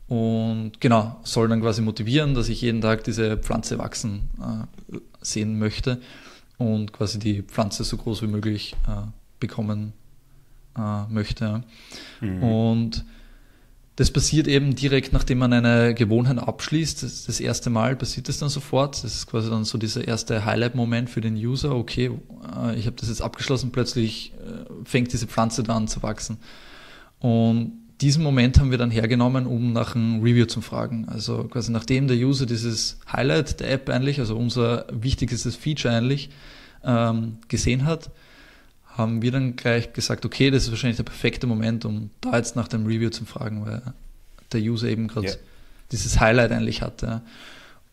Und genau, soll dann quasi motivieren, dass ich jeden Tag diese Pflanze wachsen äh, sehen möchte und quasi die Pflanze so groß wie möglich äh, bekommen äh, möchte. Mhm. Und das passiert eben direkt, nachdem man eine Gewohnheit abschließt. Das, das erste Mal passiert das dann sofort. Das ist quasi dann so dieser erste Highlight-Moment für den User. Okay, äh, ich habe das jetzt abgeschlossen, plötzlich äh, fängt diese Pflanze dann an zu wachsen. Und diesen Moment haben wir dann hergenommen, um nach einem Review zu fragen. Also quasi nachdem der User dieses Highlight der App eigentlich, also unser wichtigstes Feature eigentlich, ähm, gesehen hat, haben wir dann gleich gesagt, okay, das ist wahrscheinlich der perfekte Moment, um da jetzt nach dem Review zu fragen, weil der User eben gerade yeah. dieses Highlight eigentlich hatte.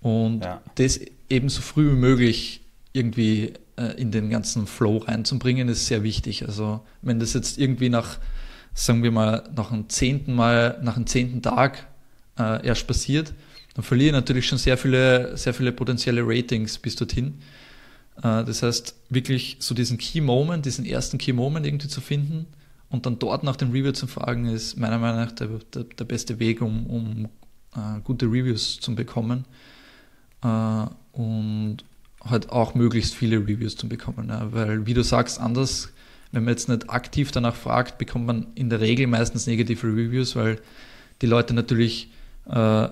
Und ja. das eben so früh wie möglich irgendwie äh, in den ganzen Flow reinzubringen, ist sehr wichtig. Also wenn das jetzt irgendwie nach, sagen wir mal, nach einem zehnten Mal, nach einem zehnten Tag äh, erst passiert, dann verliere ich natürlich schon sehr viele, sehr viele potenzielle Ratings bis dorthin. Äh, das heißt, wirklich so diesen Key Moment, diesen ersten Key Moment irgendwie zu finden und dann dort nach dem Review zu fragen, ist meiner Meinung nach der, der, der beste Weg, um, um uh, gute Reviews zu bekommen uh, und halt auch möglichst viele Reviews zu bekommen. Ja. Weil, wie du sagst, anders, wenn man jetzt nicht aktiv danach fragt, bekommt man in der Regel meistens negative Reviews, weil die Leute natürlich uh,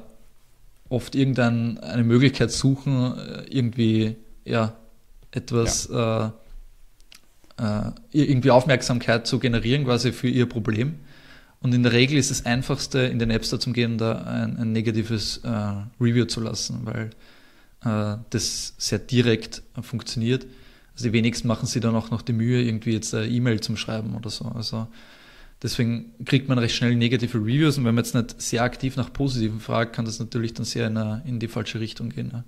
oft irgendeine Möglichkeit suchen, irgendwie ja, etwas ja. äh, äh, irgendwie Aufmerksamkeit zu generieren, quasi für ihr Problem. Und in der Regel ist das Einfachste, in den App Store zu gehen, da ein, ein negatives äh, Review zu lassen, weil äh, das sehr direkt funktioniert. Also die wenigsten machen sich dann auch noch die Mühe, irgendwie jetzt eine E-Mail zum Schreiben oder so. Also deswegen kriegt man recht schnell negative Reviews und wenn man jetzt nicht sehr aktiv nach positiven fragt, kann das natürlich dann sehr in, eine, in die falsche Richtung gehen. Ja.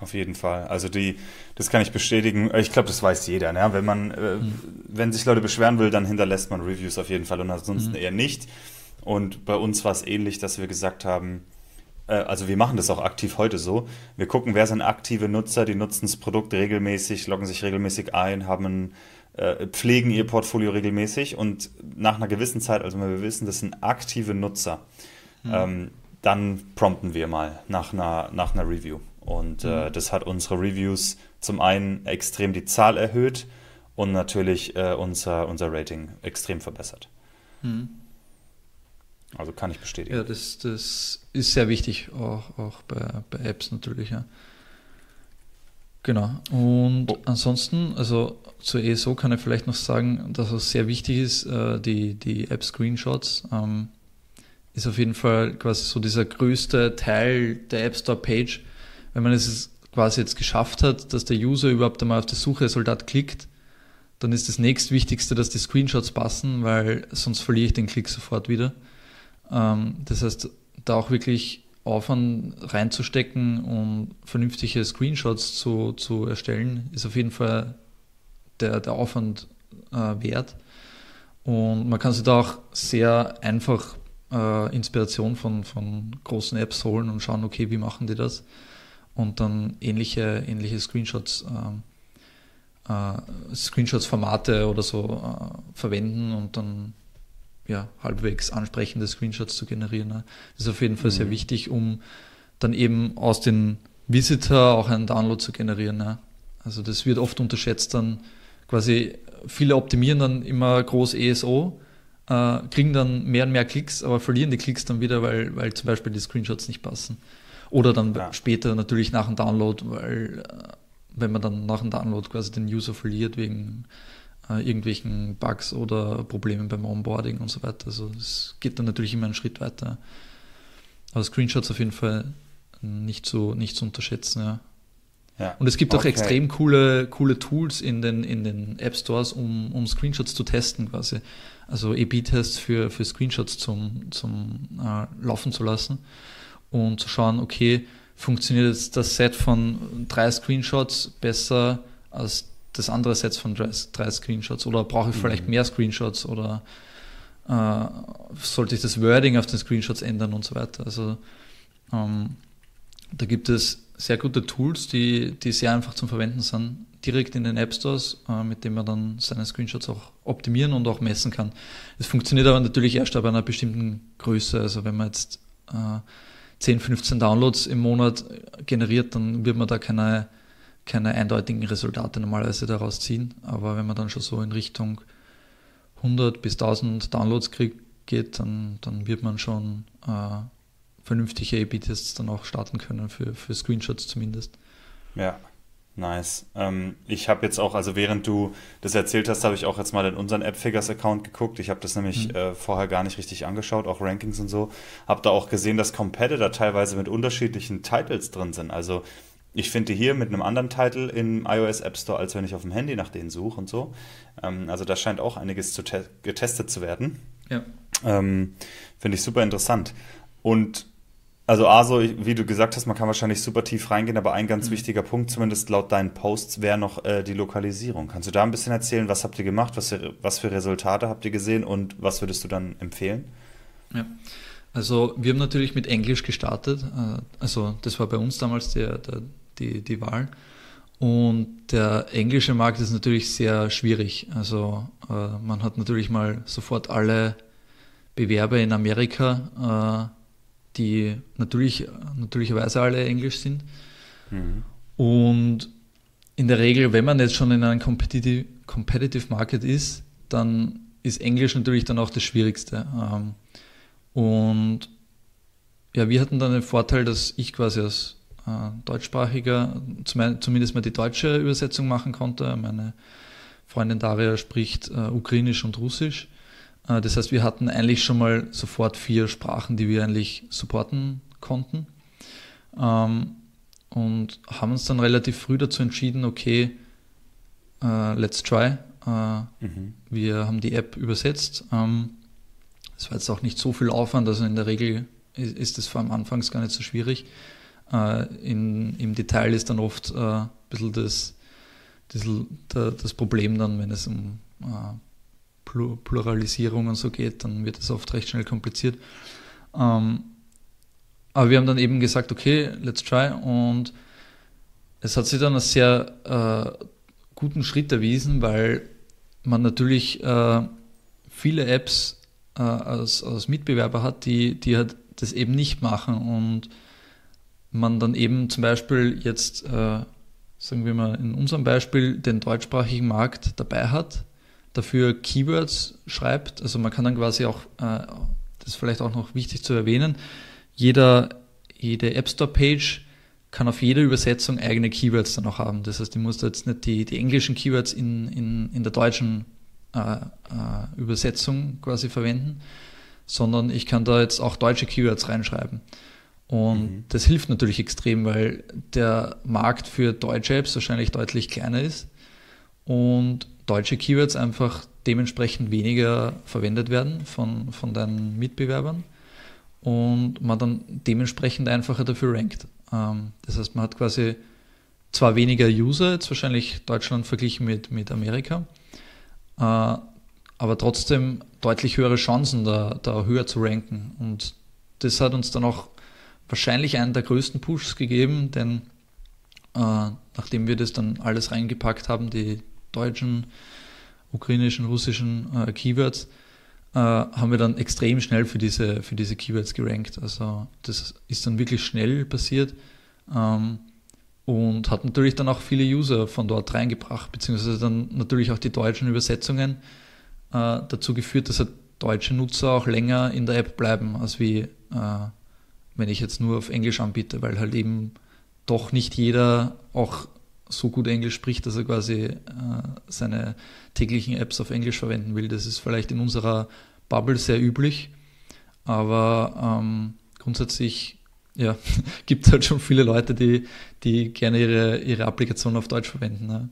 Auf jeden Fall. Also die, das kann ich bestätigen. Ich glaube, das weiß jeder. Ne? Wenn man, äh, mhm. wenn sich Leute beschweren will, dann hinterlässt man Reviews auf jeden Fall und ansonsten mhm. eher nicht. Und bei uns war es ähnlich, dass wir gesagt haben, äh, also wir machen das auch aktiv heute so. Wir gucken, wer sind aktive Nutzer, die nutzen das Produkt regelmäßig, loggen sich regelmäßig ein, haben ein, äh, pflegen ihr Portfolio regelmäßig und nach einer gewissen Zeit, also wenn wir wissen, das sind aktive Nutzer, mhm. ähm, dann prompten wir mal nach einer, nach einer Review. Und äh, mhm. das hat unsere Reviews zum einen extrem die Zahl erhöht und natürlich äh, unser, unser Rating extrem verbessert. Mhm. Also kann ich bestätigen. Ja, das, das ist sehr wichtig, auch, auch bei, bei Apps natürlich, ja. Genau. Und oh. ansonsten, also zur ESO kann ich vielleicht noch sagen, dass es sehr wichtig ist, äh, die, die App-Screenshots. Ähm, ist auf jeden Fall quasi so dieser größte Teil der App Store Page, wenn man es quasi jetzt geschafft hat, dass der User überhaupt einmal auf das Suchresultat klickt, dann ist das nächstwichtigste, dass die Screenshots passen, weil sonst verliere ich den Klick sofort wieder. Ähm, das heißt, da auch wirklich Aufwand reinzustecken und vernünftige Screenshots zu, zu erstellen, ist auf jeden Fall der, der Aufwand äh, wert. Und man kann sich da auch sehr einfach äh, Inspiration von, von großen Apps holen und schauen, okay, wie machen die das? Und dann ähnliche, ähnliche Screenshots, äh, äh, Screenshots-Formate oder so äh, verwenden und dann ja, halbwegs ansprechende Screenshots zu generieren. Ne? Das ist auf jeden Fall mhm. sehr wichtig, um dann eben aus den Visitor auch einen Download zu generieren. Ne? Also das wird oft unterschätzt dann quasi, viele optimieren dann immer groß ESO, äh, kriegen dann mehr und mehr Klicks, aber verlieren die Klicks dann wieder, weil, weil zum Beispiel die Screenshots nicht passen. Oder dann ja. später natürlich nach dem Download, weil äh, wenn man dann nach dem Download quasi den User verliert wegen äh, irgendwelchen Bugs oder Problemen beim Onboarding und so weiter. Also es geht dann natürlich immer einen Schritt weiter. Aber Screenshots auf jeden Fall nicht so nicht zu unterschätzen, ja. ja. Und es gibt okay. auch extrem coole, coole Tools in den, in den App Stores, um, um Screenshots zu testen quasi. Also A-B-Tests für, für Screenshots zum, zum äh, Laufen zu lassen und zu schauen, okay, funktioniert jetzt das Set von drei Screenshots besser als das andere Set von drei, drei Screenshots oder brauche ich mhm. vielleicht mehr Screenshots oder äh, sollte ich das Wording auf den Screenshots ändern und so weiter. Also ähm, da gibt es sehr gute Tools, die, die sehr einfach zum Verwenden sind, direkt in den App Stores, äh, mit denen man dann seine Screenshots auch optimieren und auch messen kann. Es funktioniert aber natürlich erst ab einer bestimmten Größe. Also wenn man jetzt äh, 10, 15 Downloads im Monat generiert, dann wird man da keine, keine eindeutigen Resultate normalerweise daraus ziehen. Aber wenn man dann schon so in Richtung 100 bis 1000 Downloads kriegt, geht, dann, dann wird man schon äh, vernünftige A-B-Tests dann auch starten können, für, für Screenshots zumindest. Ja, nice. Ähm, ich habe jetzt auch, also während du das erzählt hast, habe ich auch jetzt mal in unseren AppFigures-Account geguckt. Ich habe das nämlich mhm. äh, vorher gar nicht richtig angeschaut, auch Rankings und so. Habe da auch gesehen, dass Competitor teilweise mit unterschiedlichen Titles drin sind. Also ich finde hier mit einem anderen Titel im iOS App Store, als wenn ich auf dem Handy nach denen suche und so. Ähm, also da scheint auch einiges zu getestet zu werden. Ja. Ähm, finde ich super interessant. Und also also, wie du gesagt hast, man kann wahrscheinlich super tief reingehen, aber ein ganz mhm. wichtiger Punkt, zumindest laut deinen Posts, wäre noch äh, die Lokalisierung. Kannst du da ein bisschen erzählen, was habt ihr gemacht, was für, was für Resultate habt ihr gesehen und was würdest du dann empfehlen? Ja, also wir haben natürlich mit Englisch gestartet. Äh, also das war bei uns damals der, der, die, die Wahl. Und der englische Markt ist natürlich sehr schwierig. Also äh, man hat natürlich mal sofort alle Bewerber in Amerika, äh, die natürlich, natürlicherweise alle Englisch sind. Mhm. Und in der Regel, wenn man jetzt schon in einem Competitive, Competitive Market ist, dann ist Englisch natürlich dann auch das Schwierigste. Ähm, und ja, wir hatten dann den Vorteil, dass ich quasi als äh, deutschsprachiger zumindest mal die deutsche Übersetzung machen konnte. Meine Freundin Daria spricht äh, Ukrainisch und Russisch. Äh, das heißt, wir hatten eigentlich schon mal sofort vier Sprachen, die wir eigentlich supporten konnten. Ähm, und haben uns dann relativ früh dazu entschieden, okay, uh, let's try. Uh, mhm. Wir haben die App übersetzt. Ähm, es war jetzt auch nicht so viel Aufwand, also in der Regel ist es vor allem anfangs gar nicht so schwierig. In, Im Detail ist dann oft ein bisschen das, das, das, Problem dann, wenn es um Pluralisierung und so geht, dann wird es oft recht schnell kompliziert. Ähm, aber wir haben dann eben gesagt, okay, let's try. Und es hat sich dann als sehr äh, guten Schritt erwiesen, weil man natürlich äh, viele Apps äh, als, als Mitbewerber hat, die, die halt das eben nicht machen und man dann eben zum Beispiel jetzt, äh, sagen wir mal in unserem Beispiel, den deutschsprachigen Markt dabei hat dafür Keywords schreibt. Also man kann dann quasi auch, äh, das ist vielleicht auch noch wichtig zu erwähnen, jeder, jede App Store Page kann auf jeder Übersetzung eigene Keywords dann auch haben. Das heißt, ich muss da jetzt nicht die, die englischen Keywords in, in, in der deutschen äh, äh, Übersetzung quasi verwenden, sondern ich kann da jetzt auch deutsche Keywords reinschreiben. Und mhm. das hilft natürlich extrem, weil der Markt für deutsche Apps wahrscheinlich deutlich kleiner ist. Und deutsche Keywords einfach dementsprechend weniger verwendet werden von, von deinen Mitbewerbern und man dann dementsprechend einfacher dafür rankt. Ähm, das heißt, man hat quasi zwar weniger User, jetzt wahrscheinlich Deutschland verglichen mit, mit Amerika, äh, aber trotzdem deutlich höhere Chancen, da, da höher zu ranken. Und das hat uns dann auch wahrscheinlich einen der größten Pushs gegeben, denn äh, nachdem wir das dann alles reingepackt haben, die, deutschen, ukrainischen, russischen äh, Keywords, äh, haben wir dann extrem schnell für diese, für diese Keywords gerankt. Also das ist dann wirklich schnell passiert ähm, und hat natürlich dann auch viele User von dort reingebracht, beziehungsweise dann natürlich auch die deutschen Übersetzungen äh, dazu geführt, dass halt deutsche Nutzer auch länger in der App bleiben als wie äh, wenn ich jetzt nur auf Englisch anbiete, weil halt eben doch nicht jeder auch so gut Englisch spricht, dass er quasi äh, seine täglichen Apps auf Englisch verwenden will. Das ist vielleicht in unserer Bubble sehr üblich, aber ähm, grundsätzlich ja, gibt es halt schon viele Leute, die, die gerne ihre, ihre Applikation auf Deutsch verwenden. Ne?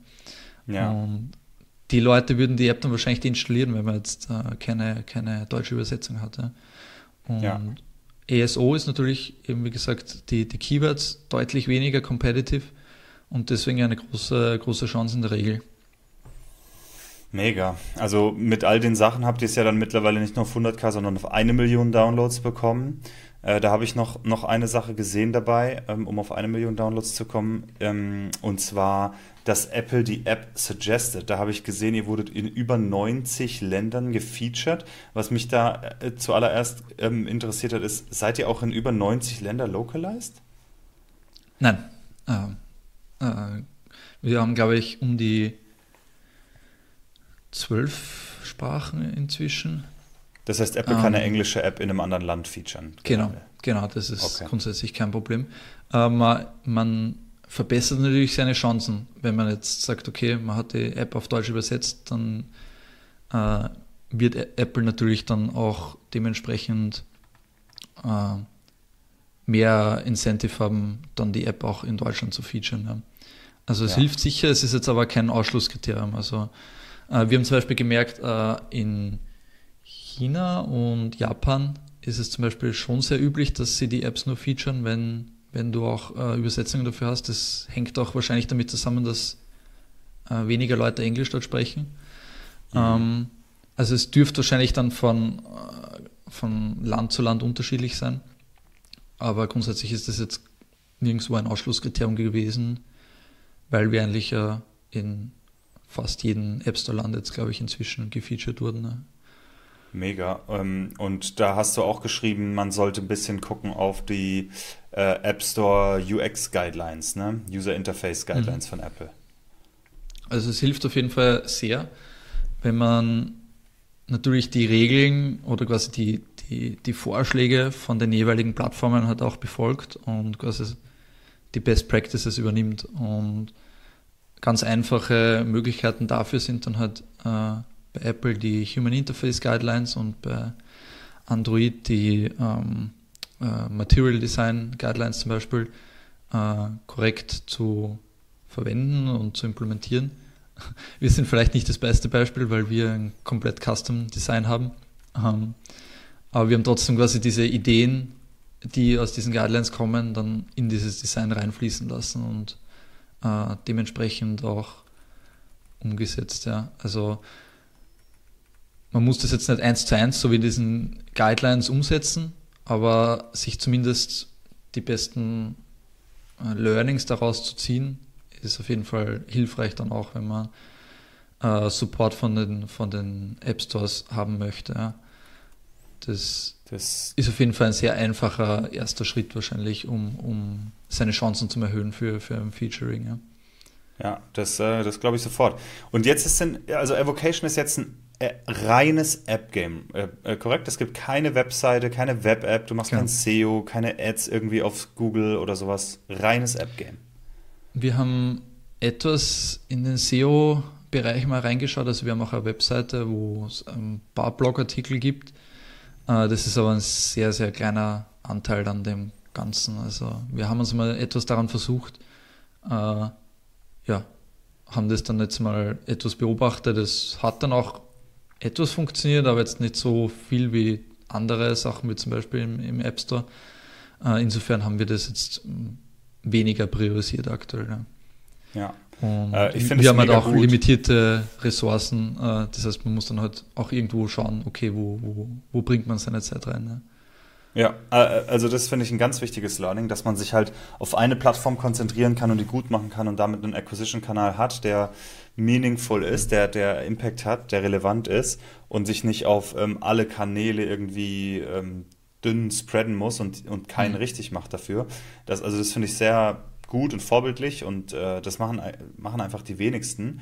Ja. Und die Leute würden die App dann wahrscheinlich installieren, wenn man jetzt äh, keine, keine deutsche Übersetzung hatte. Und ja. ESO ist natürlich eben, wie gesagt, die, die Keywords deutlich weniger competitive und deswegen eine große, große Chance in der Regel. Mega. Also mit all den Sachen habt ihr es ja dann mittlerweile nicht nur auf 100k, sondern auf eine Million Downloads bekommen. Äh, da habe ich noch, noch eine Sache gesehen dabei, ähm, um auf eine Million Downloads zu kommen. Ähm, und zwar, dass Apple die App suggested. Da habe ich gesehen, ihr wurdet in über 90 Ländern gefeatured. Was mich da äh, zuallererst ähm, interessiert hat, ist, seid ihr auch in über 90 Länder localized? Nein. Ähm, äh, wir haben, glaube ich, um die zwölf Sprachen inzwischen. Das heißt, Apple ähm, kann eine englische App in einem anderen Land featuren. Genau, genau, das ist okay. grundsätzlich kein Problem. Äh, man, man, verbessert natürlich seine Chancen, wenn man jetzt sagt, okay, man hat die App auf Deutsch übersetzt, dann äh, wird Apple natürlich dann auch dementsprechend äh, mehr Incentive haben, dann die App auch in Deutschland zu featuren. Also es ja. hilft sicher, es ist jetzt aber kein Ausschlusskriterium. Also äh, wir haben zum Beispiel gemerkt, äh, in China und Japan ist es zum Beispiel schon sehr üblich, dass sie die Apps nur featuren, wenn, wenn du auch äh, Übersetzungen dafür hast. Das hängt auch wahrscheinlich damit zusammen, dass äh, weniger Leute Englisch dort sprechen. Mhm. Ähm, also es dürfte wahrscheinlich dann von, äh, von Land zu Land unterschiedlich sein. Aber grundsätzlich ist das jetzt nirgendwo ein Ausschlusskriterium gewesen, weil wir eigentlich ja in fast jeden App Store Land jetzt, glaube ich, inzwischen gefeatured wurden. Ne? Mega. Ähm, und da hast du auch geschrieben, man sollte ein bisschen gucken auf die äh, App Store UX Guidelines, ne? User Interface Guidelines mhm. von Apple. Also es hilft auf jeden Fall sehr, wenn man natürlich die Regeln oder quasi die, die, die Vorschläge von den jeweiligen Plattformen hat auch befolgt und quasi die Best Practices übernimmt. Und ganz einfache Möglichkeiten dafür sind dann halt äh, bei Apple die Human Interface Guidelines und bei Android die ähm, äh, Material Design Guidelines zum Beispiel äh, korrekt zu verwenden und zu implementieren. Wir sind vielleicht nicht das beste Beispiel, weil wir ein komplett Custom Design haben. Ähm, aber wir haben trotzdem quasi diese Ideen, die aus diesen Guidelines kommen, dann in dieses Design reinfließen lassen und äh, dementsprechend auch umgesetzt. Ja. Also man muss das jetzt nicht eins zu eins so wie diesen Guidelines umsetzen, aber sich zumindest die besten äh, Learnings daraus zu ziehen, ist auf jeden Fall hilfreich dann auch, wenn man äh, Support von den, von den App Stores haben möchte. Ja. Das, das, ist auf jeden Fall ein sehr einfacher erster Schritt wahrscheinlich, um, um seine Chancen zu erhöhen für, für ein Featuring. Ja, ja das, äh, das glaube ich sofort. Und jetzt ist denn, also Evocation ist jetzt ein äh, reines App-Game, äh, korrekt? Es gibt keine Webseite, keine Web-App, du machst ja. kein SEO, keine Ads irgendwie auf Google oder sowas. Reines App-Game. Wir haben etwas in den SEO-Bereich mal reingeschaut. Also wir haben auch eine Webseite, wo es ein paar Blogartikel gibt. Äh, das ist aber ein sehr, sehr kleiner Anteil an dem Ganzen. Also wir haben uns mal etwas daran versucht, äh, ja, haben das dann jetzt mal etwas beobachtet. Es hat dann auch etwas funktioniert, aber jetzt nicht so viel wie andere Sachen, wie zum Beispiel im, im App Store. Äh, insofern haben wir das jetzt hm, weniger priorisiert aktuell. Ja. Und äh, ich wir haben halt auch gut. limitierte Ressourcen. Äh, das heißt, man muss dann halt auch irgendwo schauen, okay, wo, wo, wo bringt man seine Zeit rein. Ne? Ja, äh, also das finde ich ein ganz wichtiges Learning, dass man sich halt auf eine Plattform konzentrieren kann und die gut machen kann und damit einen Acquisition-Kanal hat, der meaningful ist, der, der Impact hat, der relevant ist und sich nicht auf ähm, alle Kanäle irgendwie ähm, dünn spreaden muss und, und keinen mhm. richtig macht dafür. Das, also das finde ich sehr gut und vorbildlich und äh, das machen, machen einfach die wenigsten.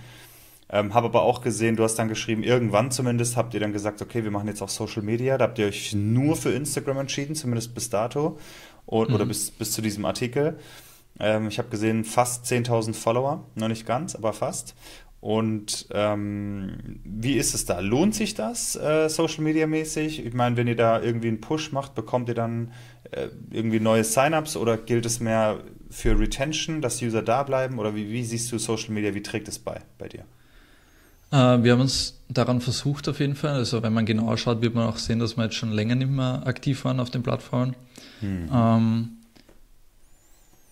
Ähm, habe aber auch gesehen, du hast dann geschrieben, irgendwann zumindest habt ihr dann gesagt, okay, wir machen jetzt auch Social Media. Da habt ihr euch nur für Instagram entschieden, zumindest bis dato. und, mhm. oder bis, bis zu diesem Artikel. Ähm, ich habe gesehen, fast 10.000 Follower, noch nicht ganz, aber fast. Und ähm, wie ist es da? Lohnt sich das äh, Social Media mäßig? Ich meine, wenn ihr da irgendwie einen Push macht, bekommt ihr dann äh, irgendwie neue Sign-ups oder gilt es mehr für Retention, dass User da bleiben? Oder wie, wie siehst du Social Media? Wie trägt es bei bei dir? Äh, wir haben uns daran versucht auf jeden Fall. Also wenn man genauer schaut, wird man auch sehen, dass wir jetzt schon länger nicht mehr aktiv waren auf den Plattformen. Hm. Ähm,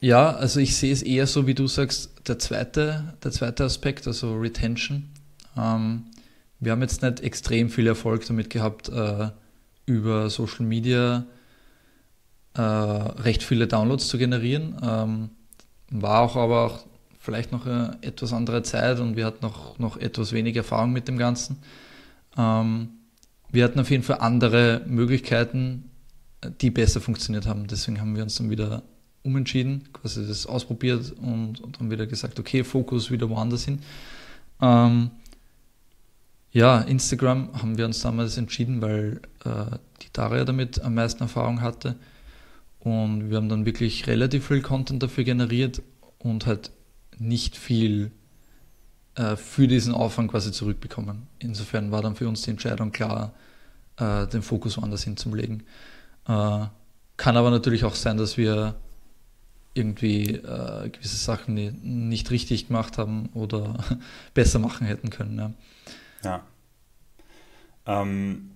ja, also ich sehe es eher so, wie du sagst, der zweite, der zweite Aspekt, also Retention. Ähm, wir haben jetzt nicht extrem viel Erfolg damit gehabt, äh, über Social Media äh, recht viele Downloads zu generieren. Ähm, war auch aber auch vielleicht noch eine etwas andere Zeit und wir hatten noch, noch etwas weniger Erfahrung mit dem Ganzen. Ähm, wir hatten auf jeden Fall andere Möglichkeiten, die besser funktioniert haben. Deswegen haben wir uns dann wieder umentschieden, quasi das ausprobiert und, und dann wieder gesagt, okay, Fokus wieder woanders hin. Ähm, ja, Instagram haben wir uns damals entschieden, weil äh, die Daria damit am meisten Erfahrung hatte. Und wir haben dann wirklich relativ viel Content dafür generiert und halt nicht viel äh, für diesen Aufwand quasi zurückbekommen. Insofern war dann für uns die Entscheidung klar, äh, den Fokus woanders hinzulegen. Äh, kann aber natürlich auch sein, dass wir irgendwie äh, gewisse Sachen nicht richtig gemacht haben oder besser machen hätten können. Ja. ja. Ähm,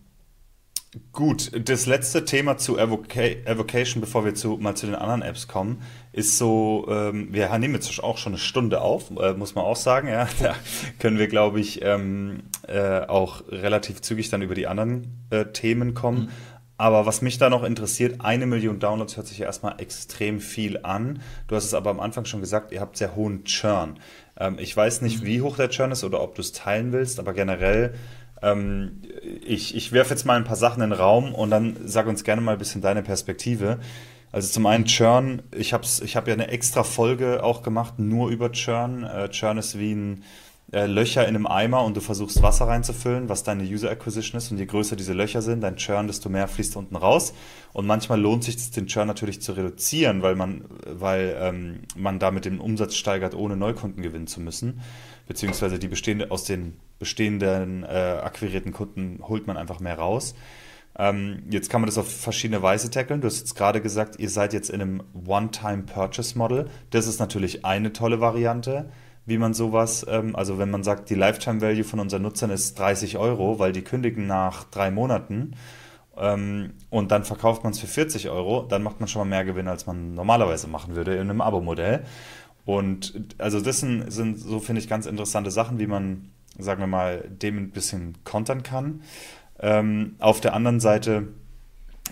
gut, das letzte Thema zu Evoca Evocation, bevor wir zu, mal zu den anderen Apps kommen, ist so, ähm, wir nehmen jetzt auch schon eine Stunde auf, äh, muss man auch sagen. Ja, da können wir, glaube ich, ähm, äh, auch relativ zügig dann über die anderen äh, Themen kommen. Mhm. Aber was mich da noch interessiert, eine Million Downloads hört sich ja erstmal extrem viel an. Du hast es aber am Anfang schon gesagt, ihr habt sehr hohen Churn. Ähm, ich weiß nicht, mhm. wie hoch der Churn ist oder ob du es teilen willst, aber generell, ähm, ich, ich werfe jetzt mal ein paar Sachen in den Raum und dann sag uns gerne mal ein bisschen deine Perspektive. Also zum einen Churn, ich habe ich hab ja eine extra Folge auch gemacht, nur über Churn. Äh, Churn ist wie ein äh, Löcher in einem Eimer und du versuchst Wasser reinzufüllen, was deine User Acquisition ist. Und je größer diese Löcher sind, dein Churn, desto mehr fließt unten raus. Und manchmal lohnt sich den Churn natürlich zu reduzieren, weil man, weil ähm, man damit den Umsatz steigert, ohne Neukunden gewinnen zu müssen. Beziehungsweise die bestehende, aus den bestehenden äh, akquirierten Kunden holt man einfach mehr raus. Ähm, jetzt kann man das auf verschiedene Weise tackeln. Du hast jetzt gerade gesagt, ihr seid jetzt in einem One-Time-Purchase-Model. Das ist natürlich eine tolle Variante wie man sowas, ähm, also wenn man sagt, die Lifetime Value von unseren Nutzern ist 30 Euro, weil die kündigen nach drei Monaten ähm, und dann verkauft man es für 40 Euro, dann macht man schon mal mehr Gewinn, als man normalerweise machen würde in einem Abo-Modell. Und also das sind, sind so, finde ich, ganz interessante Sachen, wie man, sagen wir mal, dem ein bisschen kontern kann. Ähm, auf der anderen Seite,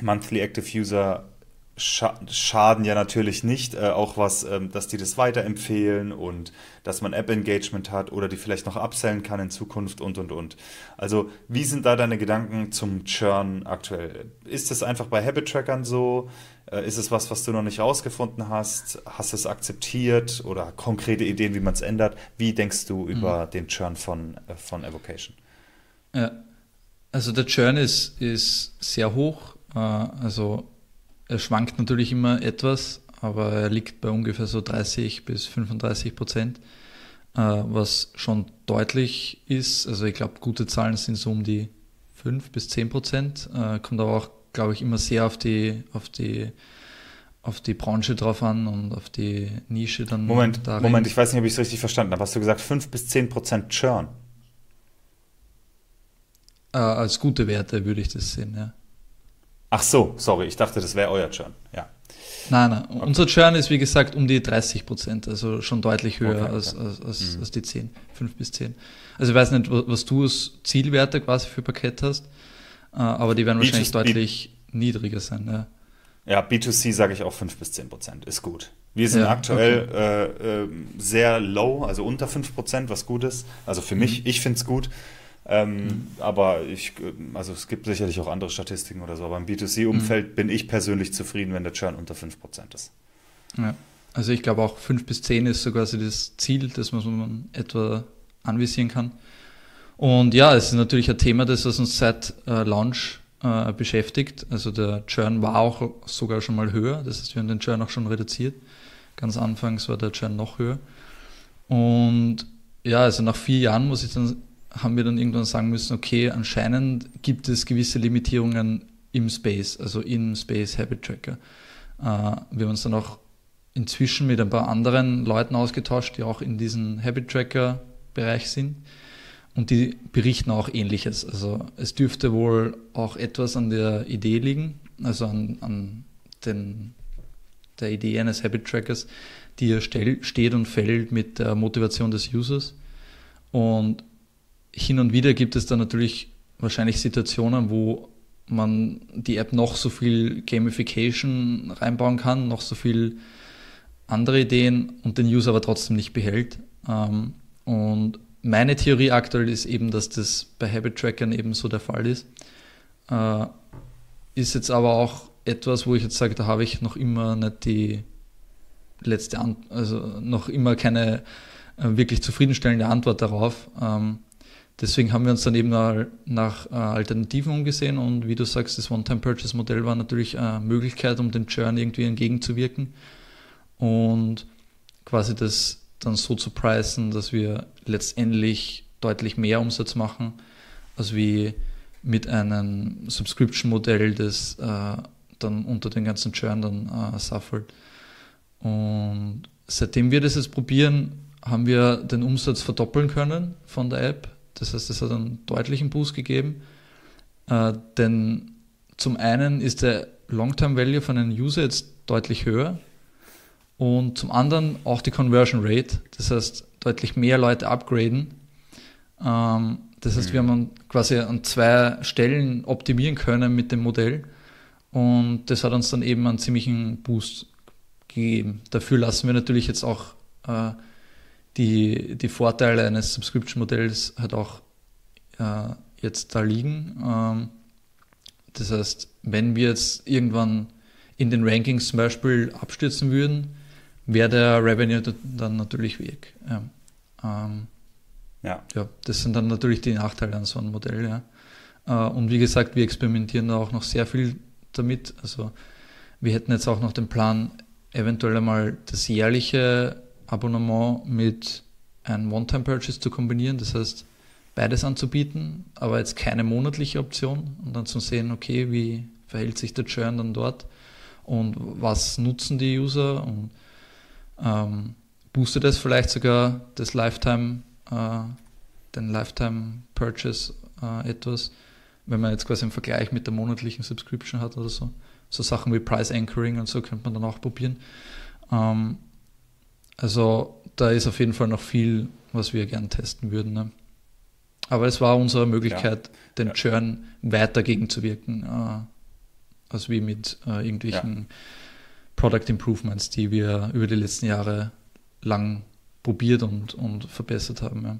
Monthly Active User schaden ja natürlich nicht, äh, auch was, ähm, dass die das weiterempfehlen und dass man App-Engagement hat oder die vielleicht noch upsellen kann in Zukunft und und und. Also, wie sind da deine Gedanken zum Churn aktuell? Ist es einfach bei Habit-Trackern so? Äh, ist es was, was du noch nicht rausgefunden hast? Hast du es akzeptiert oder konkrete Ideen, wie man es ändert? Wie denkst du über mhm. den Churn von, äh, von Evocation? Ja, also der Churn ist, ist sehr hoch. Äh, also er schwankt natürlich immer etwas, aber er liegt bei ungefähr so 30 bis 35 Prozent, was schon deutlich ist. Also ich glaube, gute Zahlen sind so um die 5 bis 10 Prozent. Kommt aber auch, glaube ich, immer sehr auf die, auf die auf die Branche drauf an und auf die Nische dann. Moment, darin. Moment, ich weiß nicht, ob ich es richtig verstanden habe. Hast du gesagt 5 bis 10 Prozent Churn? Äh, als gute Werte würde ich das sehen, ja. Ach so, sorry, ich dachte, das wäre euer Churn. Ja. Nein, nein. Okay. Unser Churn ist, wie gesagt, um die 30 Prozent, also schon deutlich höher okay, als, als, als, mhm. als, die 10, 5 bis 10. Also ich weiß nicht, was du als Zielwerte quasi für Parkett hast, aber die werden wahrscheinlich B2C, deutlich B niedriger sein. Ja, ja B2C sage ich auch 5 bis 10 Prozent, ist gut. Wir sind ja, aktuell okay. äh, äh, sehr low, also unter 5 Prozent, was gut ist. Also für mich, mhm. ich finde es gut. Ähm, mhm. Aber ich, also es gibt sicherlich auch andere Statistiken oder so, aber im B2C-Umfeld mhm. bin ich persönlich zufrieden, wenn der Churn unter 5% ist. Ja. Also ich glaube auch 5 bis 10 ist so quasi das Ziel, das man etwa anvisieren kann. Und ja, es ist natürlich ein Thema, das uns seit äh, Launch äh, beschäftigt. Also der Churn war auch sogar schon mal höher. Das heißt, wir haben den Churn auch schon reduziert. Ganz anfangs war der Churn noch höher. Und ja, also nach vier Jahren muss ich dann, haben wir dann irgendwann sagen müssen, okay, anscheinend gibt es gewisse Limitierungen im Space, also im Space Habit Tracker. Äh, wir haben uns dann auch inzwischen mit ein paar anderen Leuten ausgetauscht, die auch in diesem Habit Tracker Bereich sind. Und die berichten auch ähnliches. Also es dürfte wohl auch etwas an der Idee liegen, also an, an den, der Idee eines Habit Trackers, die ja steht und fällt mit der Motivation des Users. Und hin und wieder gibt es dann natürlich wahrscheinlich Situationen, wo man die App noch so viel Gamification reinbauen kann, noch so viel andere Ideen und den User aber trotzdem nicht behält. Ähm, und meine Theorie aktuell ist eben, dass das bei Habit Trackern eben so der Fall ist. Äh, ist jetzt aber auch etwas, wo ich jetzt sage, da habe ich noch immer nicht die letzte, An also noch immer keine äh, wirklich zufriedenstellende Antwort darauf. Ähm, deswegen haben wir uns dann eben nach äh, Alternativen umgesehen und wie du sagst, das One-Time-Purchase-Modell war natürlich eine Möglichkeit, um dem Churn irgendwie entgegenzuwirken und quasi das dann so zu preisen, dass wir letztendlich deutlich mehr Umsatz machen, als wie mit einem Subscription-Modell, das äh, dann unter den ganzen Churn dann äh, suffert. Und seitdem wir das jetzt probieren, haben wir den Umsatz verdoppeln können von der App. Das heißt, es hat einen deutlichen Boost gegeben. Äh, denn zum einen ist der Long-Term Value von einem User jetzt deutlich höher und zum anderen auch die Conversion Rate. Das heißt, deutlich mehr Leute upgraden. Ähm, das heißt, mhm. wir haben quasi an zwei Stellen optimieren können mit dem Modell. Und das hat uns dann eben einen ziemlichen Boost gegeben. Dafür lassen wir natürlich jetzt auch äh, die, die Vorteile eines Subscription-Modells halt auch äh, jetzt da liegen. Ähm, das heißt, wenn wir jetzt irgendwann in den Rankings zum Beispiel abstürzen würden, wäre der Revenue dann natürlich weg. Ja. Ähm, ja. ja. Das sind dann natürlich die Nachteile an so einem Modell. Ja. Äh, und wie gesagt, wir experimentieren da auch noch sehr viel damit. Also wir hätten jetzt auch noch den Plan, eventuell einmal das jährliche Abonnement mit einem One-Time-Purchase zu kombinieren. Das heißt, beides anzubieten, aber jetzt keine monatliche Option und dann zu sehen, okay, wie verhält sich der Churn dann dort und was nutzen die User und ähm, boostet es vielleicht sogar das Lifetime, äh, den Lifetime Purchase äh, etwas, wenn man jetzt quasi einen Vergleich mit der monatlichen Subscription hat oder so. So Sachen wie Price Anchoring und so könnte man dann auch probieren. Ähm, also da ist auf jeden Fall noch viel, was wir gern testen würden. Ne? Aber es war unsere Möglichkeit, ja. den ja. Churn weiter gegenzuwirken, äh, als wie mit äh, irgendwelchen ja. Product Improvements, die wir über die letzten Jahre lang probiert und, und verbessert haben. Ja.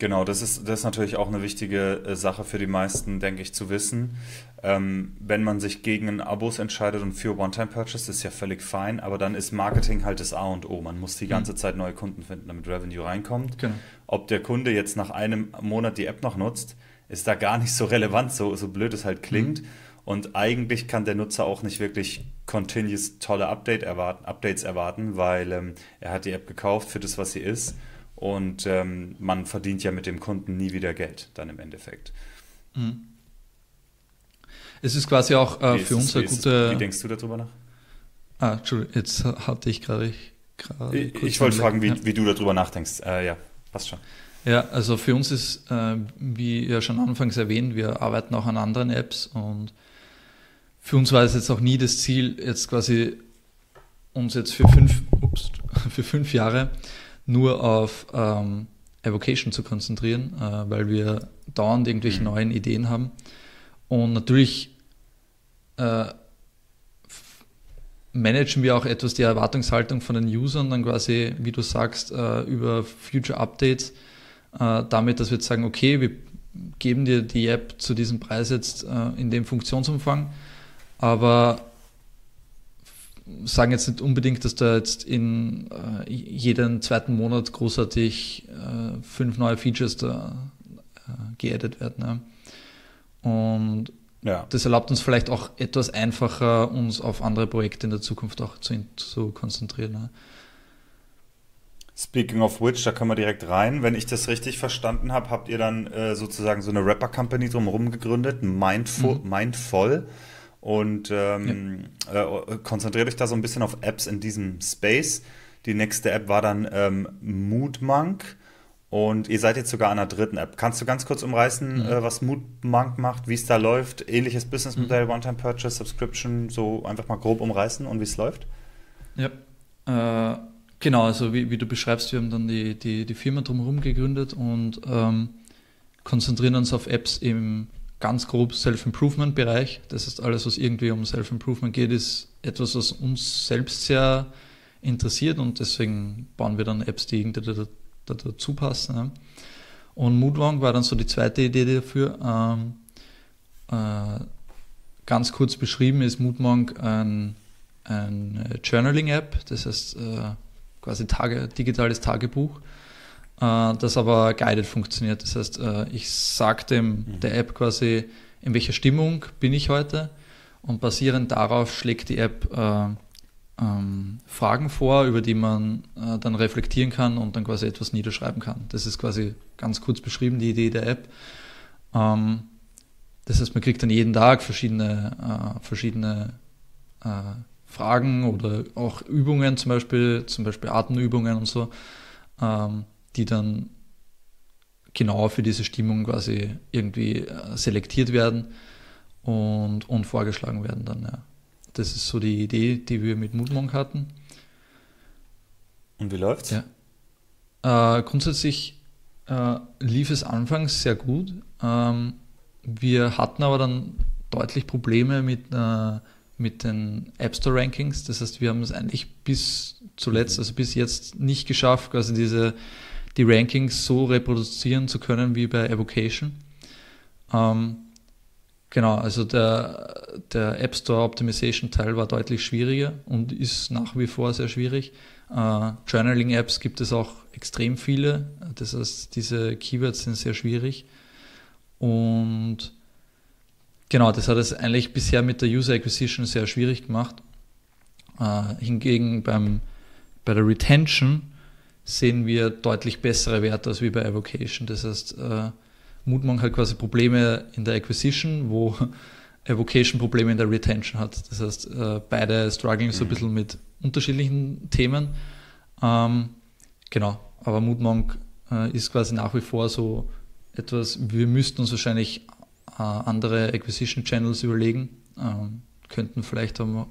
Genau, das ist, das ist natürlich auch eine wichtige äh, Sache für die meisten, denke ich, zu wissen. Ähm, wenn man sich gegen Abos entscheidet und für One-Time-Purchase, ist ja völlig fein, aber dann ist Marketing halt das A und O. Man muss die mhm. ganze Zeit neue Kunden finden, damit Revenue reinkommt. Genau. Ob der Kunde jetzt nach einem Monat die App noch nutzt, ist da gar nicht so relevant, so, so blöd es halt klingt. Mhm. Und eigentlich kann der Nutzer auch nicht wirklich continuous tolle Update erwarten, Updates erwarten, weil ähm, er hat die App gekauft für das, was sie ist und ähm, man verdient ja mit dem Kunden nie wieder Geld dann im Endeffekt. Mhm. Es ist quasi auch äh, für uns eine gute. Wie denkst du darüber nach? Ah, Entschuldigung, jetzt hatte ich gerade. Ich, ich wollte fragen, wie, ja. wie, du darüber nachdenkst. Äh, ja, passt schon. Ja, also für uns ist, äh, wie ja schon anfangs erwähnt, wir arbeiten auch an anderen Apps und für uns war es jetzt auch nie das Ziel, jetzt quasi uns jetzt für fünf, ups, für fünf Jahre nur auf ähm, Evocation zu konzentrieren, äh, weil wir dauernd irgendwelche mhm. neuen Ideen haben. Und natürlich äh, managen wir auch etwas die Erwartungshaltung von den Usern, dann quasi, wie du sagst, äh, über Future Updates, äh, damit, dass wir jetzt sagen, okay, wir geben dir die App zu diesem Preis jetzt äh, in dem Funktionsumfang, aber sagen jetzt nicht unbedingt, dass da jetzt in äh, jeden zweiten Monat großartig äh, fünf neue Features da äh, geaddet werden. Ne? Und ja. das erlaubt uns vielleicht auch etwas einfacher, uns auf andere Projekte in der Zukunft auch zu, zu konzentrieren. Ne? Speaking of which, da können wir direkt rein. Wenn ich das richtig verstanden habe, habt ihr dann äh, sozusagen so eine Rapper-Company drumherum gegründet, Mindful, mhm. Mindful. Und ähm, ja. äh, konzentriert euch da so ein bisschen auf Apps in diesem Space. Die nächste App war dann ähm, Moodmonk. Und ihr seid jetzt sogar an einer dritten App. Kannst du ganz kurz umreißen, mhm. äh, was Moodmonk macht, wie es da läuft? Ähnliches Businessmodell, mhm. One-Time-Purchase, Subscription, so einfach mal grob umreißen und wie es läuft? Ja, äh, genau, also wie, wie, du beschreibst, wir haben dann die, die, die Firma drumherum gegründet und ähm, konzentrieren uns auf Apps im ganz grob Self-Improvement-Bereich. Das heißt, alles, was irgendwie um Self-Improvement geht, ist etwas, was uns selbst sehr interessiert und deswegen bauen wir dann Apps, die irgendwie da, da, dazu passen. Ja. Und Moodwang war dann so die zweite Idee dafür. Ähm, äh, ganz kurz beschrieben ist Moodwang ein, ein Journaling-App, das heißt äh, quasi Tage, digitales Tagebuch, das aber guided funktioniert. Das heißt, äh, ich sage dem mhm. der App quasi, in welcher Stimmung bin ich heute und basierend darauf schlägt die App äh, ähm, Fragen vor, über die man äh, dann reflektieren kann und dann quasi etwas niederschreiben kann. Das ist quasi ganz kurz beschrieben, die Idee der App. Ähm, das heißt, man kriegt dann jeden Tag verschiedene, äh, verschiedene äh, Fragen oder auch Übungen, zum Beispiel, zum Beispiel Atemübungen und so, ähm, die dann genau für diese Stimmung quasi irgendwie äh, selektiert werden und, und vorgeschlagen werden dann, ja. Das ist so die Idee, die wir mit Moodmonk hatten. Und wie läuft's? Ja. Äh, grundsätzlich äh, lief es anfangs sehr gut. Ähm, wir hatten aber dann deutlich Probleme mit, äh, mit den App Store Rankings. Das heißt, wir haben es eigentlich bis zuletzt, also bis jetzt nicht geschafft, quasi diese, die Rankings so reproduzieren zu können wie bei Evocation. Ähm, Genau, also der, der App Store Optimization Teil war deutlich schwieriger und ist nach wie vor sehr schwierig. Äh, Journaling Apps gibt es auch extrem viele, das heißt, diese Keywords sind sehr schwierig. Und genau, das hat es eigentlich bisher mit der User Acquisition sehr schwierig gemacht. Äh, hingegen beim, bei der Retention sehen wir deutlich bessere Werte als wie bei Evocation. Das heißt, äh, Moodmonk hat quasi Probleme in der Acquisition, wo Evocation Probleme in der Retention hat. Das heißt, äh, beide struggling so ein mhm. bisschen mit unterschiedlichen Themen. Ähm, genau, aber Moodmonk äh, ist quasi nach wie vor so etwas, wir müssten uns wahrscheinlich äh, andere Acquisition Channels überlegen, ähm, könnten vielleicht um,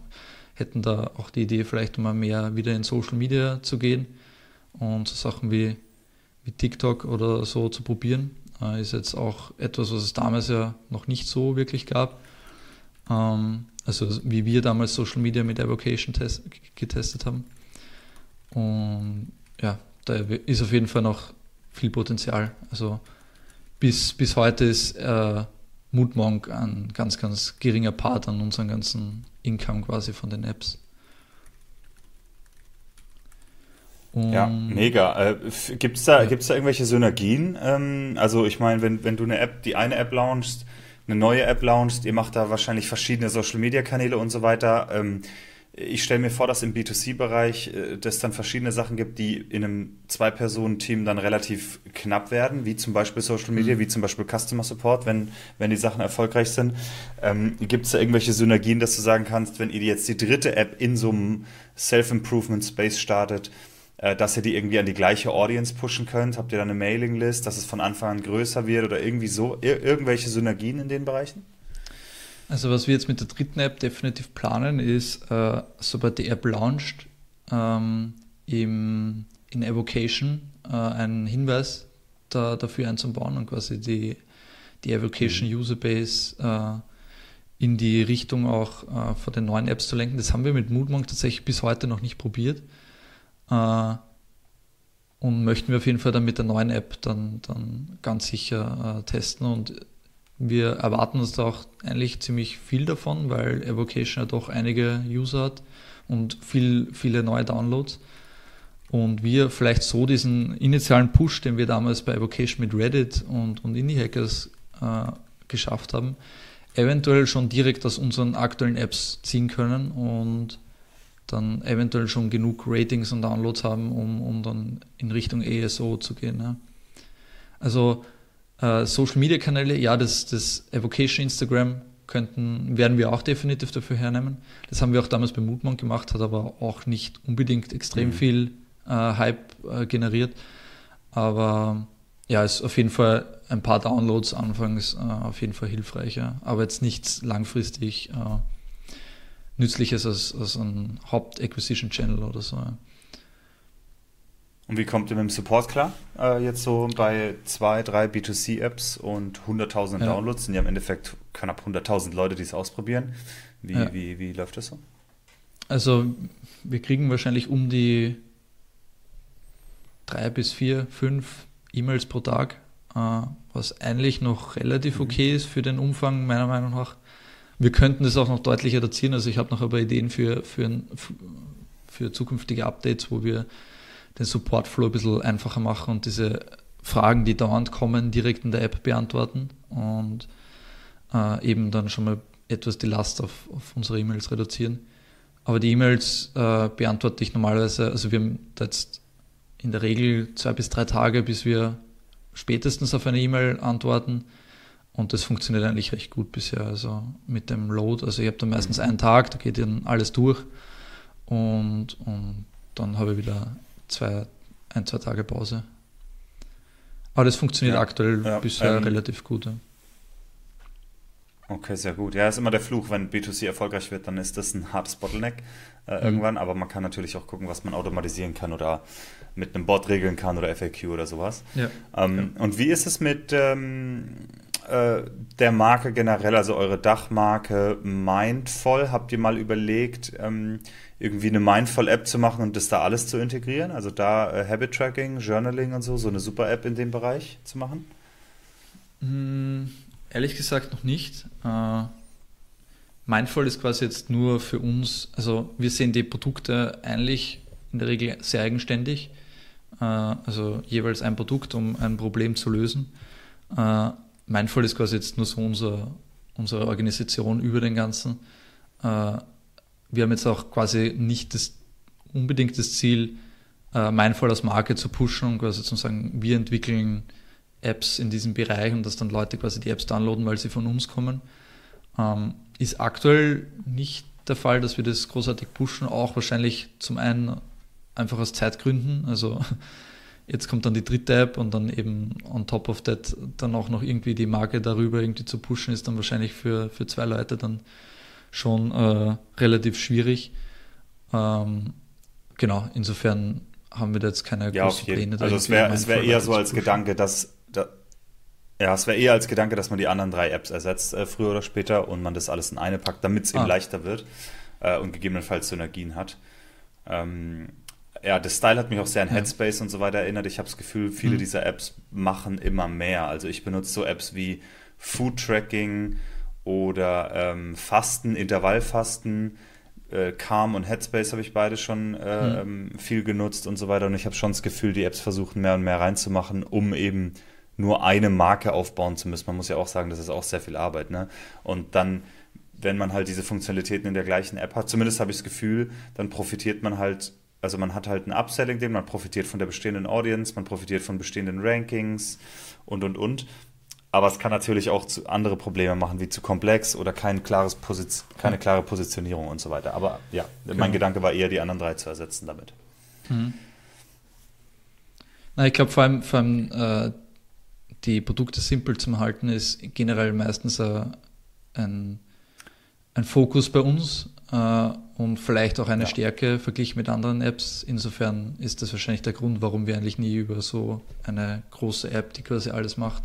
hätten da auch die Idee, vielleicht mal mehr wieder in Social Media zu gehen und so Sachen wie, wie TikTok oder so zu probieren. Äh, ist jetzt auch etwas, was es damals ja noch nicht so wirklich gab. Ähm, also wie wir damals Social Media mit Evocation test, getestet haben. Und ja, da ist auf jeden Fall noch viel Potenzial. Also bis, bis heute ist äh, Moodmonk ein ganz, ganz geringer Part an unserem ganzen Income quasi von den Apps. Und ja, mega. Äh, Gibt es da, ja. gibt's da irgendwelche Synergien? Ähm, also ich meine, wenn, wenn du eine App, die eine App launchst, eine neue App launchst, ihr macht da wahrscheinlich verschiedene Social-Media-Kanäle und so weiter. Ähm, ich stelle mir vor, dass im B2C-Bereich äh, das dann verschiedene Sachen gibt, die in einem Zwei-Personen-Team dann relativ knapp werden, wie zum Beispiel Social Media, mhm. wie zum Beispiel Customer Support, wenn, wenn die Sachen erfolgreich sind. Ähm, gibt es da irgendwelche Synergien, dass du sagen kannst, wenn ihr jetzt die dritte App in so einem Self-Improvement-Space startet, äh, dass ihr die irgendwie an die gleiche Audience pushen könnt? Habt ihr da eine Mailinglist, dass es von Anfang an größer wird oder irgendwie so? Ir irgendwelche Synergien in den Bereichen? Also was wir jetzt mit der dritten App definitiv planen, ist, äh, sobald die App launcht, ähm, im, in Evocation äh, einen Hinweis da, dafür einzubauen und quasi die, die Evocation mhm. User Base äh, in die Richtung auch äh, von den neuen Apps zu lenken. Das haben wir mit Moodmonk tatsächlich bis heute noch nicht probiert. Äh, und möchten wir auf jeden Fall dann mit der neuen App dann, dann ganz sicher äh, testen. Und wir erwarten uns da auch eigentlich ziemlich viel davon, weil Evocation ja doch einige User hat und viel, viele neue Downloads. Und wir vielleicht so diesen initialen Push, den wir damals bei Evocation mit Reddit und, und Indie Hackers äh, geschafft haben, eventuell schon direkt aus unseren aktuellen Apps ziehen können und dann eventuell schon genug Ratings und Downloads haben, um, um dann in Richtung ESO zu gehen. Ja. Also äh, Social Media Kanäle, ja, das, das Evocation Instagram könnten, werden wir auch definitiv dafür hernehmen. Das haben wir auch damals bei Moodmonk gemacht, hat aber auch nicht unbedingt extrem mhm. viel äh, Hype äh, generiert. Aber ja, ist auf jeden Fall ein paar Downloads anfangs äh, auf jeden Fall hilfreicher, aber jetzt nichts langfristig äh, Nützliches als, als ein Haupt-Acquisition-Channel oder so. Ja. Und wie kommt ihr mit dem Support klar? Äh, jetzt so bei zwei, drei B2C-Apps und hunderttausende ja. Downloads sind ja im Endeffekt knapp 100.000 Leute, die es ausprobieren. Wie, ja. wie, wie läuft das so? Also wir kriegen wahrscheinlich um die drei bis vier, fünf E-Mails pro Tag, äh, was eigentlich noch relativ mhm. okay ist für den Umfang, meiner Meinung nach. Wir könnten das auch noch deutlich reduzieren. Also ich habe noch aber Ideen für, für, für zukünftige Updates, wo wir den Support-Flow ein bisschen einfacher machen und diese Fragen, die dauernd kommen, direkt in der App beantworten und äh, eben dann schon mal etwas die Last auf, auf unsere E-Mails reduzieren. Aber die E-Mails äh, beantworte ich normalerweise, also wir haben da jetzt in der Regel zwei bis drei Tage, bis wir spätestens auf eine E-Mail antworten. Und das funktioniert eigentlich recht gut bisher. Also mit dem Load, also ich habe da meistens einen Tag, da geht dann alles durch. Und, und dann habe ich wieder zwei, ein, zwei Tage Pause. Aber das funktioniert ja, aktuell ja, bisher ähm, relativ gut. Ja. Okay, sehr gut. Ja, ist immer der Fluch, wenn B2C erfolgreich wird, dann ist das ein hartes Bottleneck äh, mhm. irgendwann, aber man kann natürlich auch gucken, was man automatisieren kann oder mit einem Bot regeln kann oder FAQ oder sowas. Ja. Ähm, ja. Und wie ist es mit ähm, äh, der Marke generell, also eure Dachmarke Mindful? Habt ihr mal überlegt, ähm, irgendwie eine Mindful-App zu machen und das da alles zu integrieren? Also da äh, Habit Tracking, Journaling und so, so eine super App in dem Bereich zu machen? Mm, ehrlich gesagt noch nicht. Äh, Mindful ist quasi jetzt nur für uns, also wir sehen die Produkte eigentlich in der Regel sehr eigenständig. Äh, also jeweils ein Produkt, um ein Problem zu lösen. Äh, Mindful ist quasi jetzt nur so unser, unsere Organisation über den Ganzen. Äh, wir haben jetzt auch quasi nicht das, unbedingt das Ziel, Mindful als Marke zu pushen und quasi zu sagen, wir entwickeln Apps in diesem Bereich und dass dann Leute quasi die Apps downloaden, weil sie von uns kommen. Ähm, ist aktuell nicht der Fall, dass wir das großartig pushen, auch wahrscheinlich zum einen einfach aus Zeitgründen. Also jetzt kommt dann die dritte App und dann eben on top of that dann auch noch irgendwie die Marke darüber irgendwie zu pushen, ist dann wahrscheinlich für, für zwei Leute dann schon äh, relativ schwierig. Ähm, genau, insofern haben wir da jetzt keine ja, großen Pläne. Also es wäre es wär eher so als Gedanke, dass da, ja, es wäre eher als Gedanke, dass man die anderen drei Apps ersetzt, äh, früher oder später, und man das alles in eine packt, damit es ah. eben leichter wird äh, und gegebenenfalls Synergien hat. Ähm, ja, das Style hat mich auch sehr an Headspace und so weiter erinnert. Ich habe das Gefühl, viele mhm. dieser Apps machen immer mehr. Also ich benutze so Apps wie Food Tracking oder ähm, Fasten, Intervallfasten. Äh, Calm und Headspace habe ich beide schon äh, mhm. Ähm, viel genutzt und so weiter. Und ich habe schon das Gefühl, die Apps versuchen mehr und mehr reinzumachen, um eben nur eine Marke aufbauen zu müssen. Man muss ja auch sagen, das ist auch sehr viel Arbeit. Ne? Und dann, wenn man halt diese Funktionalitäten in der gleichen App hat, zumindest habe ich das Gefühl, dann profitiert man halt also man hat halt ein Upselling-Ding, man profitiert von der bestehenden Audience, man profitiert von bestehenden Rankings und und und. Aber es kann natürlich auch zu andere Probleme machen, wie zu komplex oder kein klares Posiz keine klare Positionierung und so weiter. Aber ja, genau. mein Gedanke war eher, die anderen drei zu ersetzen damit. Mhm. Na, ich glaube vor allem, vor allem äh, die Produkte simpel zum Halten ist generell meistens äh, ein, ein Fokus bei uns. Äh, und vielleicht auch eine ja. Stärke verglichen mit anderen Apps. Insofern ist das wahrscheinlich der Grund, warum wir eigentlich nie über so eine große App, die quasi alles macht,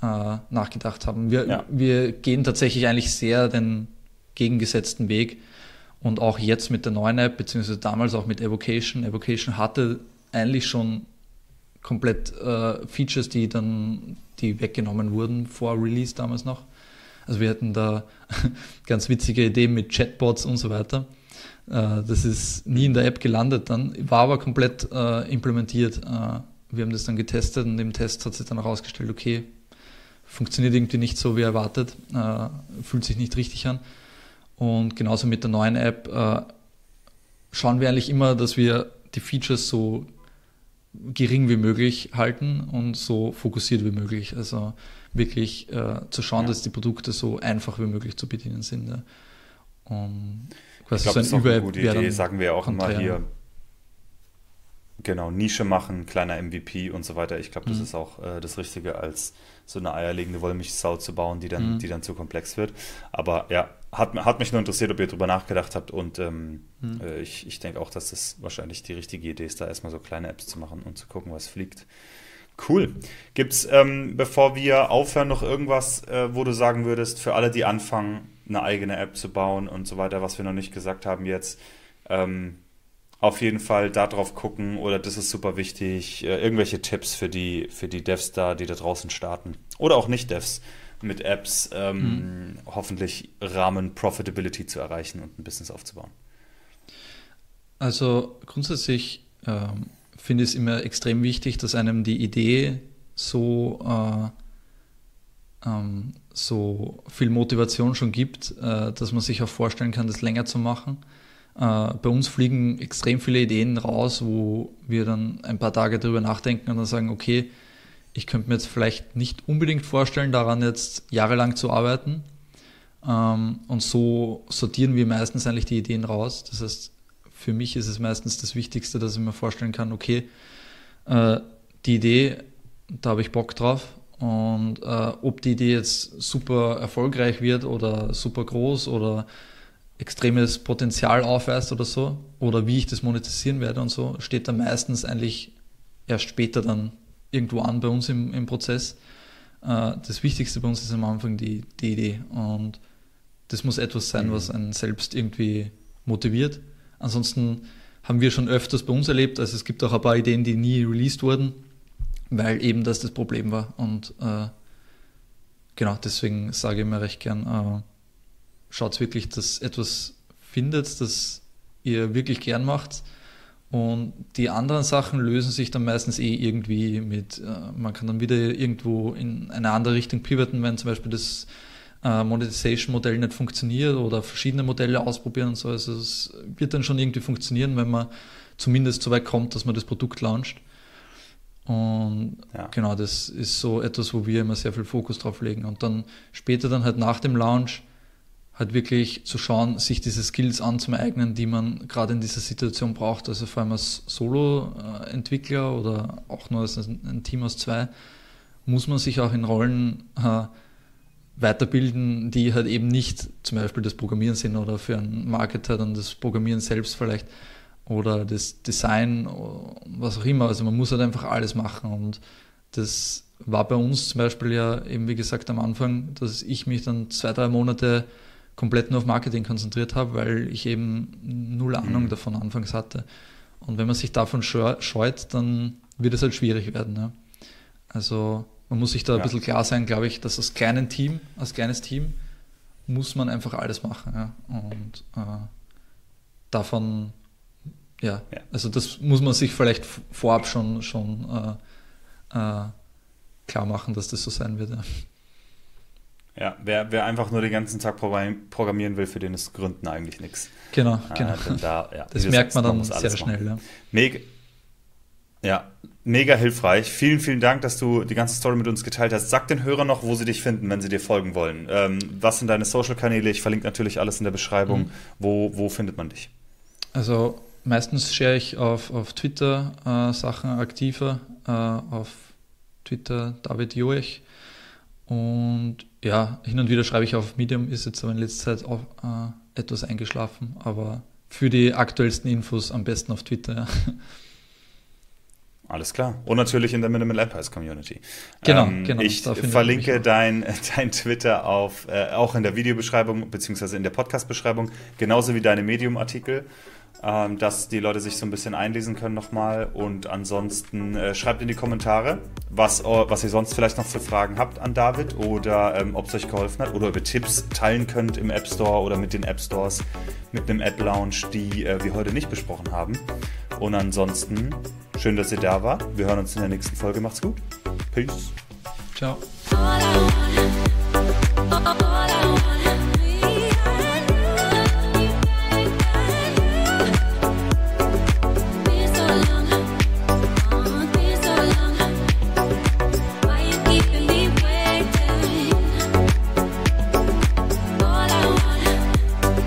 äh, nachgedacht haben. Wir, ja. wir gehen tatsächlich eigentlich sehr den gegengesetzten Weg und auch jetzt mit der neuen App, beziehungsweise damals auch mit Evocation. Evocation hatte eigentlich schon komplett äh, Features, die dann die weggenommen wurden vor Release damals noch. Also wir hatten da ganz witzige Ideen mit Chatbots und so weiter. Äh, das ist nie in der App gelandet dann, war aber komplett äh, implementiert. Äh, wir haben das dann getestet und im Test hat sich dann herausgestellt, okay, funktioniert irgendwie nicht so wie erwartet, äh, fühlt sich nicht richtig an. Und genauso mit der neuen App äh, schauen wir eigentlich immer, dass wir die Features so gering wie möglich halten und so fokussiert wie möglich. Also wirklich äh, zu schauen, ja. dass die Produkte so einfach wie möglich zu bedienen sind. Ja. Quasi ich glaube, so das ist auch eine gute Idee, sagen wir auch immer hier. Genau, Nische machen, kleiner MVP und so weiter. Ich glaube, das mhm. ist auch äh, das Richtige, als so eine eierlegende Wollmilchsau zu bauen, die dann, mhm. die dann zu komplex wird. Aber ja, hat, hat mich nur interessiert, ob ihr darüber nachgedacht habt. Und ähm, mhm. äh, ich, ich denke auch, dass das wahrscheinlich die richtige Idee ist, da erstmal so kleine Apps zu machen und zu gucken, was fliegt. Cool. Gibt es, ähm, bevor wir aufhören, noch irgendwas, äh, wo du sagen würdest, für alle, die anfangen, eine eigene App zu bauen und so weiter, was wir noch nicht gesagt haben jetzt? Ähm, auf jeden Fall darauf gucken oder das ist super wichtig. Äh, irgendwelche Tipps für die, für die Devs da, die da draußen starten. Oder auch nicht Devs mit Apps, ähm, mhm. hoffentlich Rahmen Profitability zu erreichen und ein Business aufzubauen. Also grundsätzlich ähm, finde ich es immer extrem wichtig, dass einem die Idee so, äh, ähm, so viel Motivation schon gibt, äh, dass man sich auch vorstellen kann, das länger zu machen äh, bei uns fliegen extrem viele Ideen raus, wo wir dann ein paar Tage darüber nachdenken und dann sagen, okay, ich könnte mir jetzt vielleicht nicht unbedingt vorstellen, daran jetzt jahrelang zu arbeiten. Ähm, und so sortieren wir meistens eigentlich die Ideen raus. Das heißt, für mich ist es meistens das Wichtigste, dass ich mir vorstellen kann, okay, äh, die Idee, da habe ich Bock drauf. Und äh, ob die Idee jetzt super erfolgreich wird oder super groß oder extremes Potenzial aufweist oder so, oder wie ich das monetisieren werde und so, steht dann meistens eigentlich erst später dann irgendwo an bei uns im, im Prozess. Äh, das Wichtigste bei uns ist am Anfang die, die Idee. Und das muss etwas sein, mhm. was einen selbst irgendwie motiviert. Ansonsten haben wir schon öfters bei uns erlebt, also es gibt auch ein paar Ideen, die nie released wurden, weil eben das das Problem war. Und äh, genau, deswegen sage ich mir recht gern, äh, schaut wirklich, dass etwas findet, das ihr wirklich gern macht. Und die anderen Sachen lösen sich dann meistens eh irgendwie mit, äh, man kann dann wieder irgendwo in eine andere Richtung pivoten, wenn zum Beispiel das äh, Monetization-Modell nicht funktioniert oder verschiedene Modelle ausprobieren und so. Also es wird dann schon irgendwie funktionieren, wenn man zumindest so weit kommt, dass man das Produkt launcht. Und ja. genau, das ist so etwas, wo wir immer sehr viel Fokus drauf legen. Und dann später dann halt nach dem Launch halt wirklich zu schauen, sich diese Skills anzueignen, die man gerade in dieser Situation braucht. Also vor allem als Solo-Entwickler oder auch nur als ein Team aus zwei, muss man sich auch in Rollen äh, weiterbilden, die halt eben nicht zum Beispiel das Programmieren sind oder für einen Marketer dann das Programmieren selbst vielleicht oder das Design, was auch immer. Also man muss halt einfach alles machen und das war bei uns zum Beispiel ja eben, wie gesagt, am Anfang, dass ich mich dann zwei, drei Monate komplett nur auf Marketing konzentriert habe, weil ich eben null Ahnung mhm. davon anfangs hatte. Und wenn man sich davon scheut, dann wird es halt schwierig werden. Ja. Also man muss sich da ja. ein bisschen klar sein, glaube ich, dass als kleines Team, als kleines Team muss man einfach alles machen. Ja. Und äh, davon, ja, ja, also das muss man sich vielleicht vorab schon, schon äh, äh, klar machen, dass das so sein wird. Ja. Ja, wer, wer einfach nur den ganzen Tag programmieren will, für den ist Gründen eigentlich nichts. Genau, äh, genau. Da, ja, das merkt man dann sehr schnell. Ja. Mega, ja, mega hilfreich. Vielen, vielen Dank, dass du die ganze Story mit uns geteilt hast. Sag den Hörern noch, wo sie dich finden, wenn sie dir folgen wollen. Ähm, was sind deine Social-Kanäle? Ich verlinke natürlich alles in der Beschreibung. Mhm. Wo, wo findet man dich? Also meistens share ich auf, auf Twitter äh, Sachen aktiver. Äh, auf Twitter David Joech. Und ja, hin und wieder schreibe ich auf Medium, ist jetzt aber in letzter Zeit auch äh, etwas eingeschlafen, aber für die aktuellsten Infos am besten auf Twitter. Ja. Alles klar. Und natürlich in der Minimal Empires Community. Genau, ähm, genau. Ich verlinke dein, dein Twitter auf, äh, auch in der Videobeschreibung beziehungsweise in der Podcast-Beschreibung, genauso wie deine Medium-Artikel ähm, dass die Leute sich so ein bisschen einlesen können nochmal. Und ansonsten äh, schreibt in die Kommentare, was, was ihr sonst vielleicht noch für Fragen habt an David oder ähm, ob es euch geholfen hat oder ob ihr Tipps teilen könnt im App Store oder mit den App Stores, mit einem App Lounge, die äh, wir heute nicht besprochen haben. Und ansonsten, schön, dass ihr da wart. Wir hören uns in der nächsten Folge. Macht's gut. Peace. Ciao.